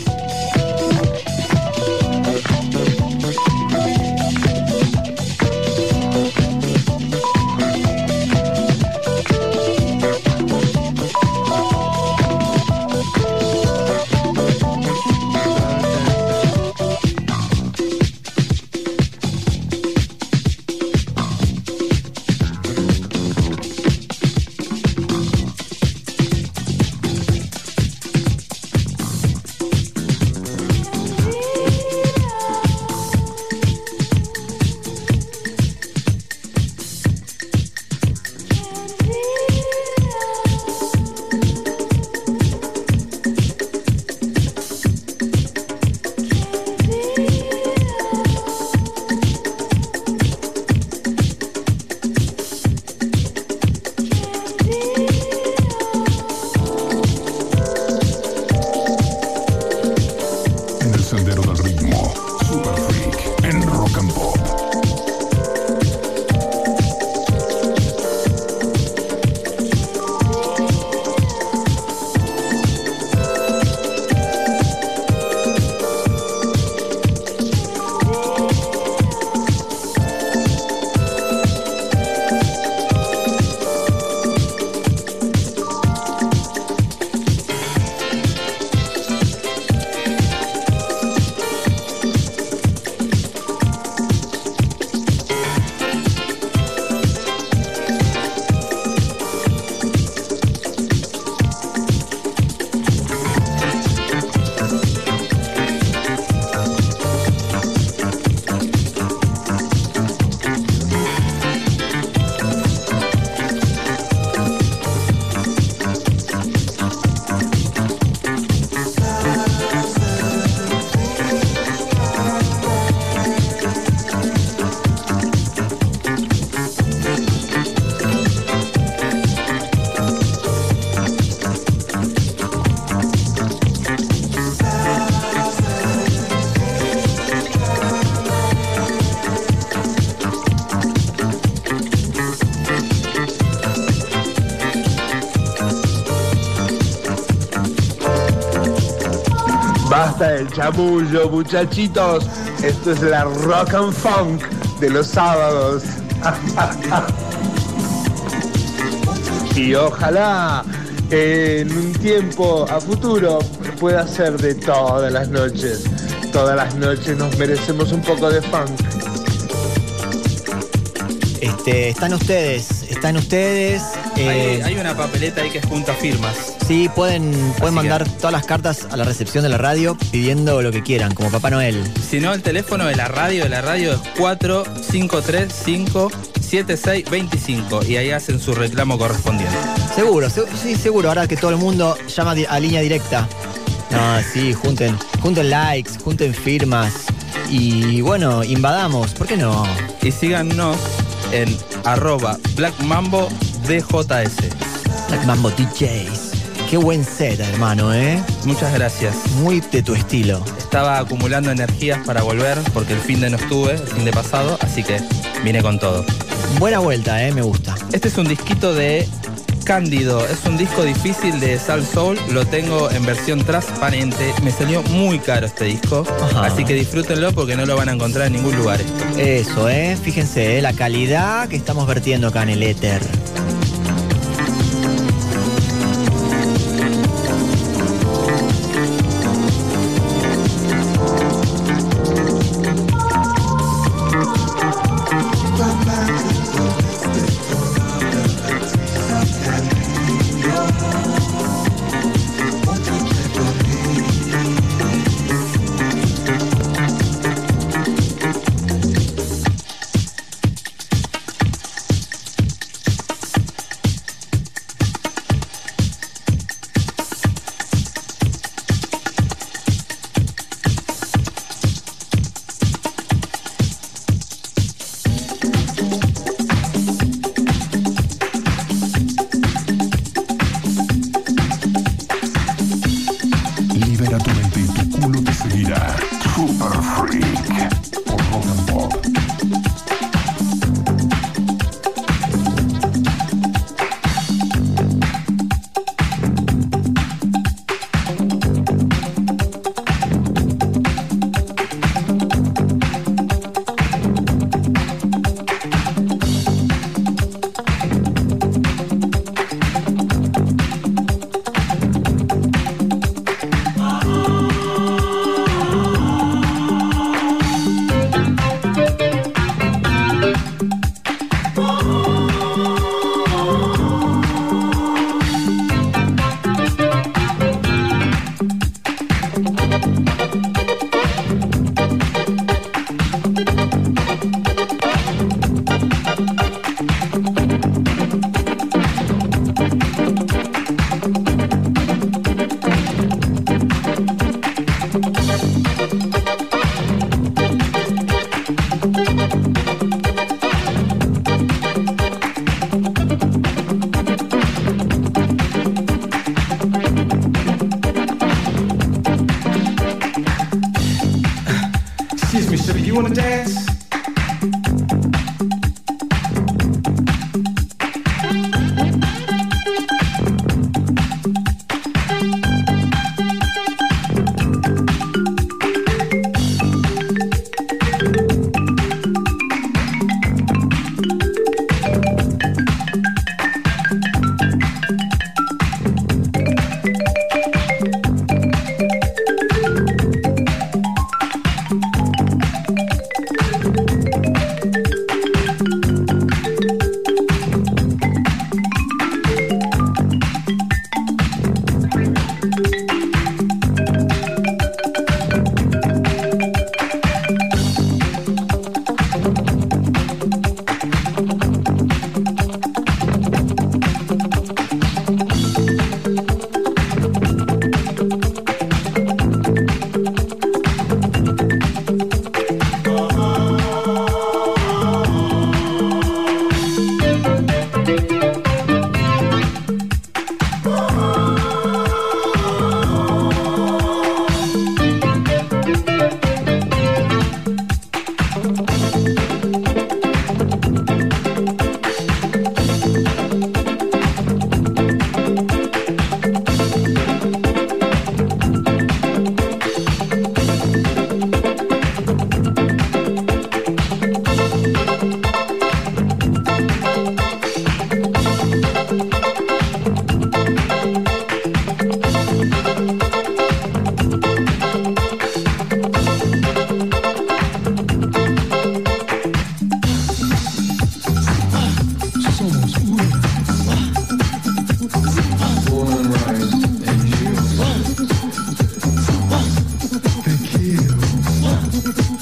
Chamullo, muchachitos. Esto es la rock and funk de los sábados. y ojalá en un tiempo a futuro pueda ser de todas las noches. Todas las noches nos merecemos un poco de funk. Este, están ustedes, están ustedes. Hay, eh, hay una papeleta ahí que junta firmas. Sí, pueden, pueden mandar todas las cartas a la recepción de la radio pidiendo lo que quieran, como Papá Noel. Si no, el teléfono de la radio, de la radio es 4535-7625 y ahí hacen su reclamo correspondiente. Seguro, se- sí, seguro. Ahora que todo el mundo llama a línea directa. No, sí, junten, junten likes, junten firmas. Y bueno, invadamos, ¿por qué no? Y síganos en arroba Black Mambo DJS. Mambo DJs. Qué buen set, hermano, ¿eh? Muchas gracias. Muy de tu estilo. Estaba acumulando energías para volver porque el fin de no estuve, el fin de pasado, así que vine con todo. Buena vuelta, ¿eh? Me gusta. Este es un disquito de Cándido, es un disco difícil de Sal Soul, lo tengo en versión transparente, me salió muy caro este disco, Ajá. así que disfrútenlo porque no lo van a encontrar en ningún lugar esto. Eso, ¿eh? Fíjense, ¿eh? la calidad que estamos vertiendo acá en el éter.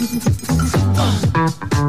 Uh.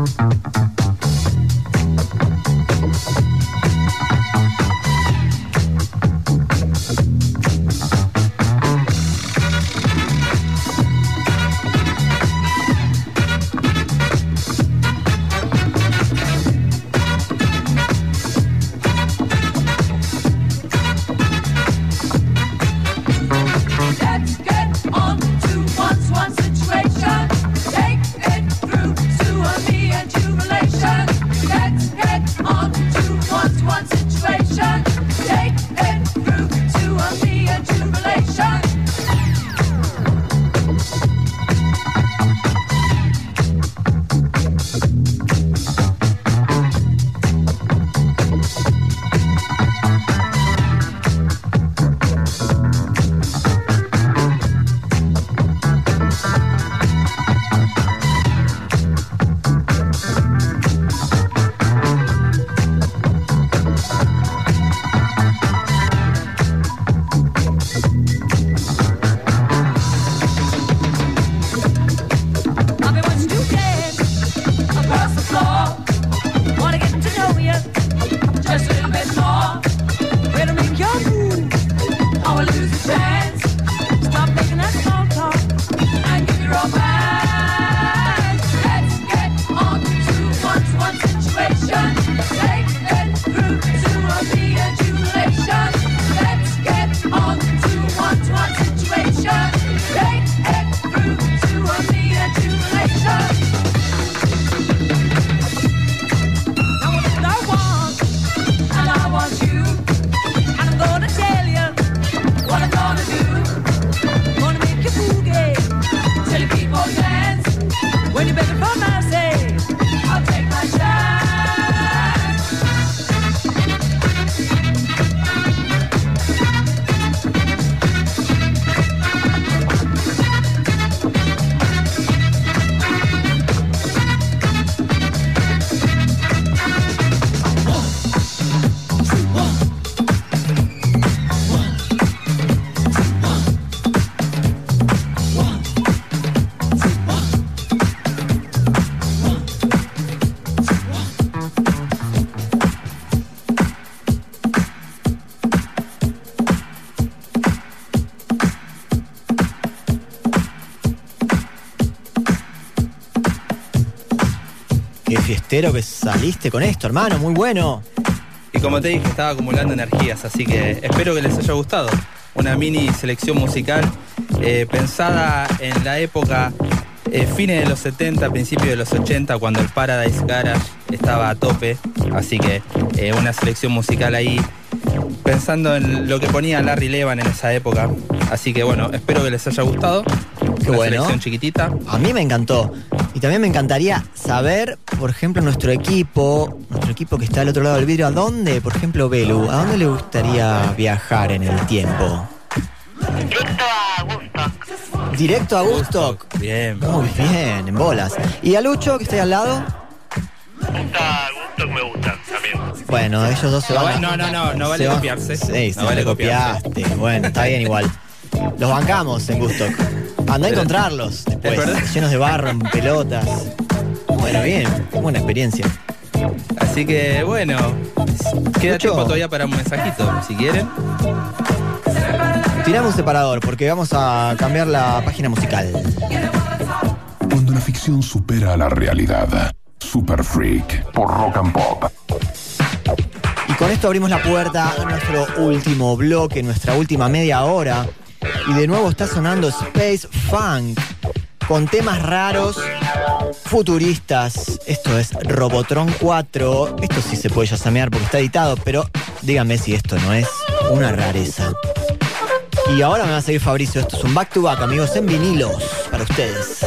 Fiestero que saliste con esto, hermano, muy bueno. Y como te dije, estaba acumulando energías, así que espero que les haya gustado. Una mini selección musical eh, pensada en la época eh, fines de los 70, principios de los 80, cuando el Paradise Garage estaba a tope. Así que eh, una selección musical ahí pensando en lo que ponía Larry Levan en esa época. Así que bueno, espero que les haya gustado. Qué Una bueno. selección chiquitita. A mí me encantó. Y también me encantaría saber, por ejemplo, nuestro equipo, nuestro equipo que está al otro lado del vidrio, ¿a dónde, por ejemplo, Belu, a dónde le gustaría viajar en el tiempo? Directo a Woodstock. Bien. Muy bien, en bolas. ¿Y a Lucho, que está ahí al lado? Gusto me gusta también. Bueno, ellos dos se No, van. a- no, no, no, no vale copiarse. Sí, No vale copiaste. Bueno, está bien igual. Los bancamos en Gusto. Andá a encontrarlos después, llenos de barro, en pelotas. Bueno, bien, buena experiencia. Así que bueno, queda Lucho. tiempo todavía para un mensajito, si quieren. Tiramos un separador porque vamos a cambiar la página musical. Cuando la ficción supera a la realidad. Super Freak por Rock and Pop. Y con esto abrimos la puerta a nuestro último bloque, nuestra última media hora. Y de nuevo está sonando Space Funk con temas raros, futuristas. Esto es Robotron 4. Esto sí se puede yasamear porque está editado, pero dígame si esto no es una rareza. Y ahora me va a seguir Fabricio. Esto es un back to back, amigos, en vinilos para ustedes.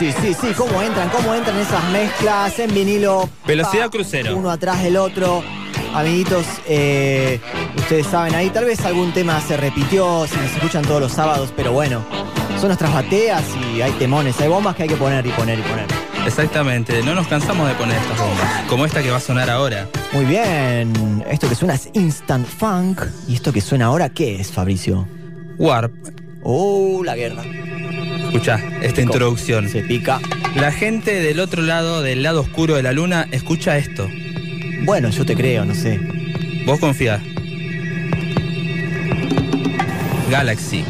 Sí, sí, sí, cómo entran, cómo entran esas mezclas en vinilo. Velocidad pa, crucero. Uno atrás del otro. Amiguitos, eh, ustedes saben ahí, tal vez algún tema se repitió, si nos escuchan todos los sábados, pero bueno, son nuestras bateas y hay temones, hay bombas que hay que poner y poner y poner. Exactamente, no nos cansamos de poner estas bombas, como esta que va a sonar ahora. Muy bien, esto que suena es Instant Funk. ¿Y esto que suena ahora qué es, Fabricio? Warp. Oh, la guerra. Escucha esta introducción. Se pica. La gente del otro lado, del lado oscuro de la luna, escucha esto. Bueno, yo te creo, no sé. Vos confía. Galaxy.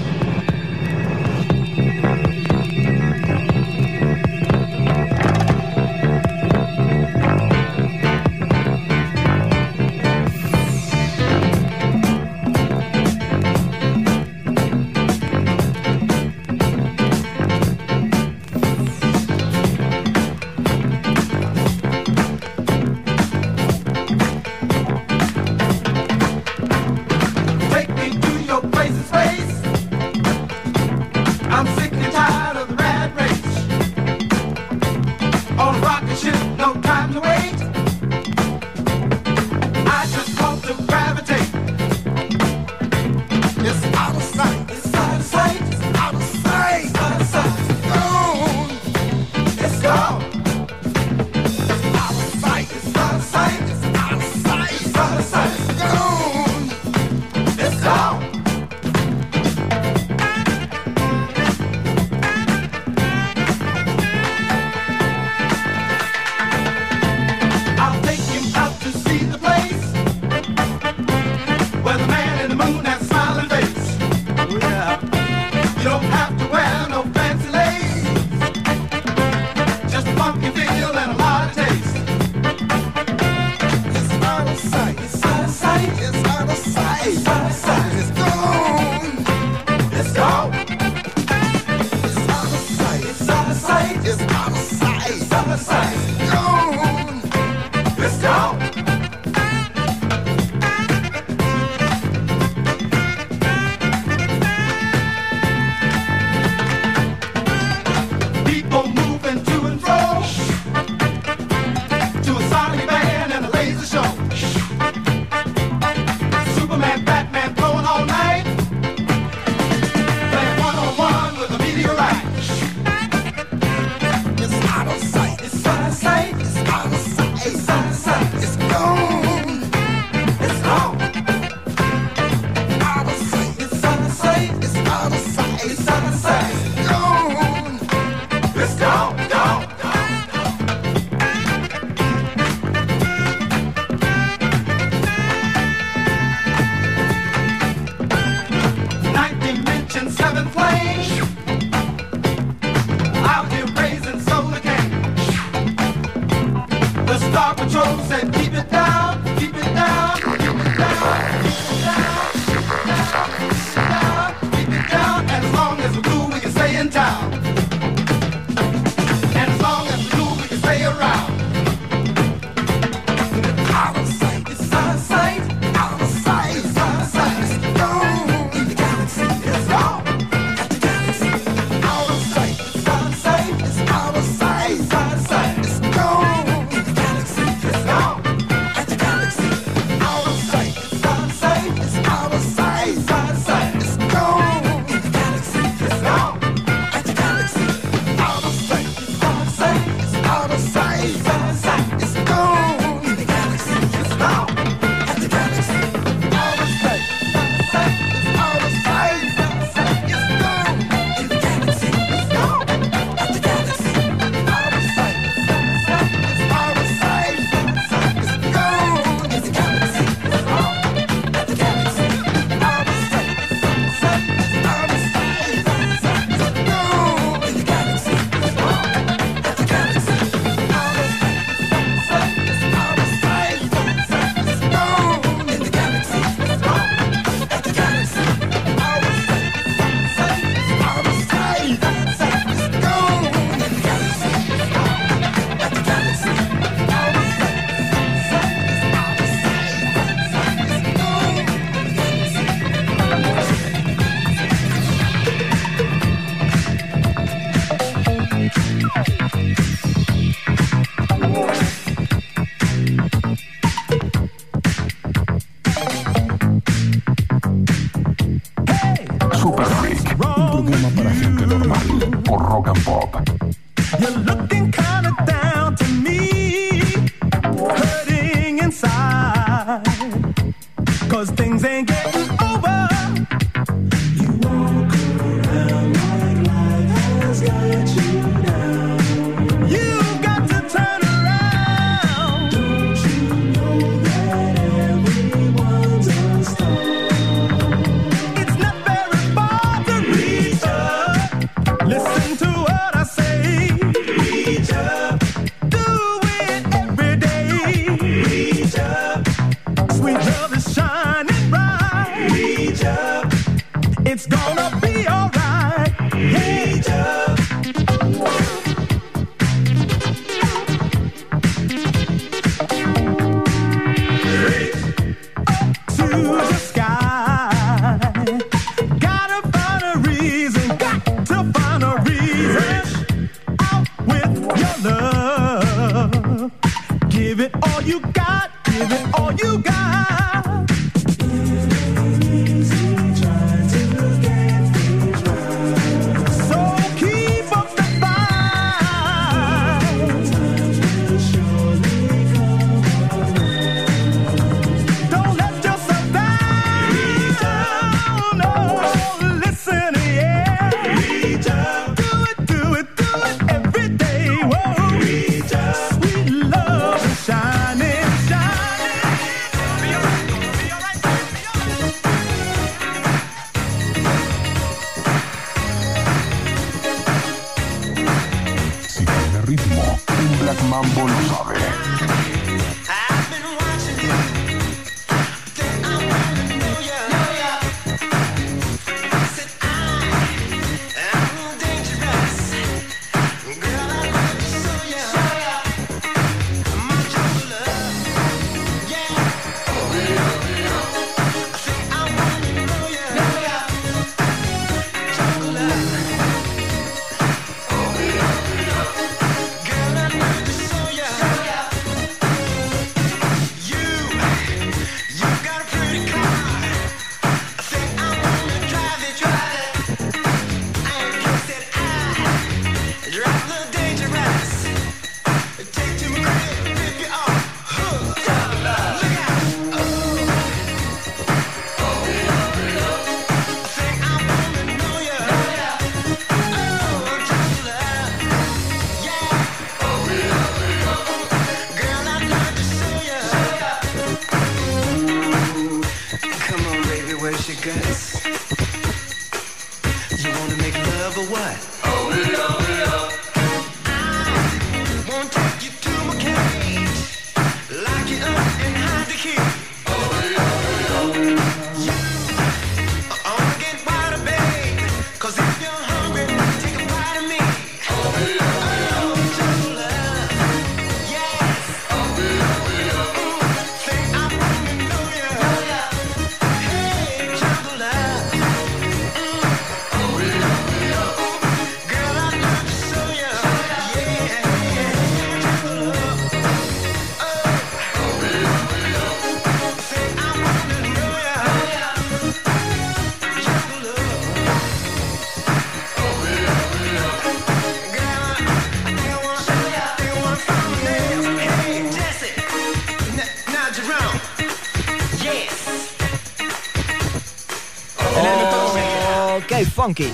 Funky.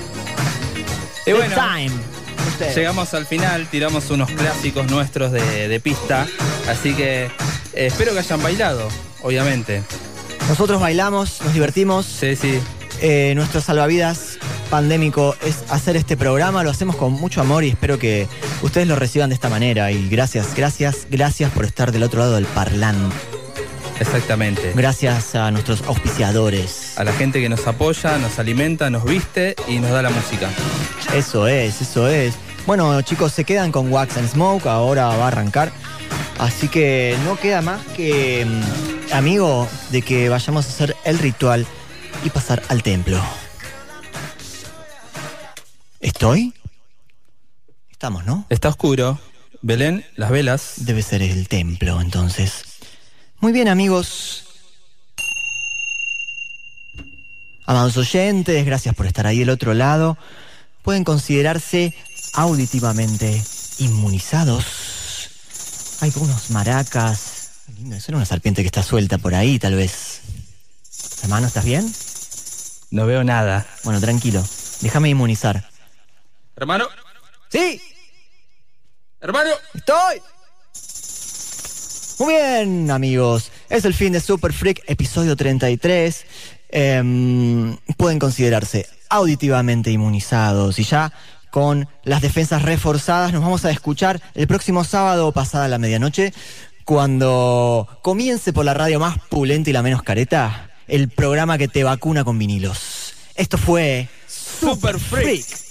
Y bueno, time. Ustedes. llegamos al final, tiramos unos clásicos nuestros de, de pista, así que eh, espero que hayan bailado, obviamente. Nosotros bailamos, nos divertimos. Sí, sí. Eh, nuestro salvavidas pandémico es hacer este programa, lo hacemos con mucho amor y espero que ustedes lo reciban de esta manera. Y gracias, gracias, gracias por estar del otro lado del parlante. Exactamente. Gracias a nuestros auspiciadores. A la gente que nos apoya, nos alimenta, nos viste y nos da la música. Eso es, eso es. Bueno, chicos, se quedan con Wax and Smoke, ahora va a arrancar. Así que no queda más que, mm, amigo, de que vayamos a hacer el ritual y pasar al templo. ¿Estoy? Estamos, ¿no? Está oscuro. Belén, las velas. Debe ser el templo, entonces. Muy bien, amigos. Amados oyentes, gracias por estar ahí del otro lado. Pueden considerarse auditivamente inmunizados. Hay unos maracas. Qué lindo, Eso era una serpiente que está suelta por ahí, tal vez. Hermano, ¿estás bien? No veo nada. Bueno, tranquilo. Déjame inmunizar. Hermano. ¡Sí! Hermano. ¡Estoy! Muy bien, amigos. Es el fin de Super Freak, episodio 33. Em, pueden considerarse auditivamente inmunizados y ya con las defensas reforzadas nos vamos a escuchar el próximo sábado pasada la medianoche cuando comience por la radio más pulenta y la menos careta el programa que te vacuna con vinilos. Esto fue Super Freak.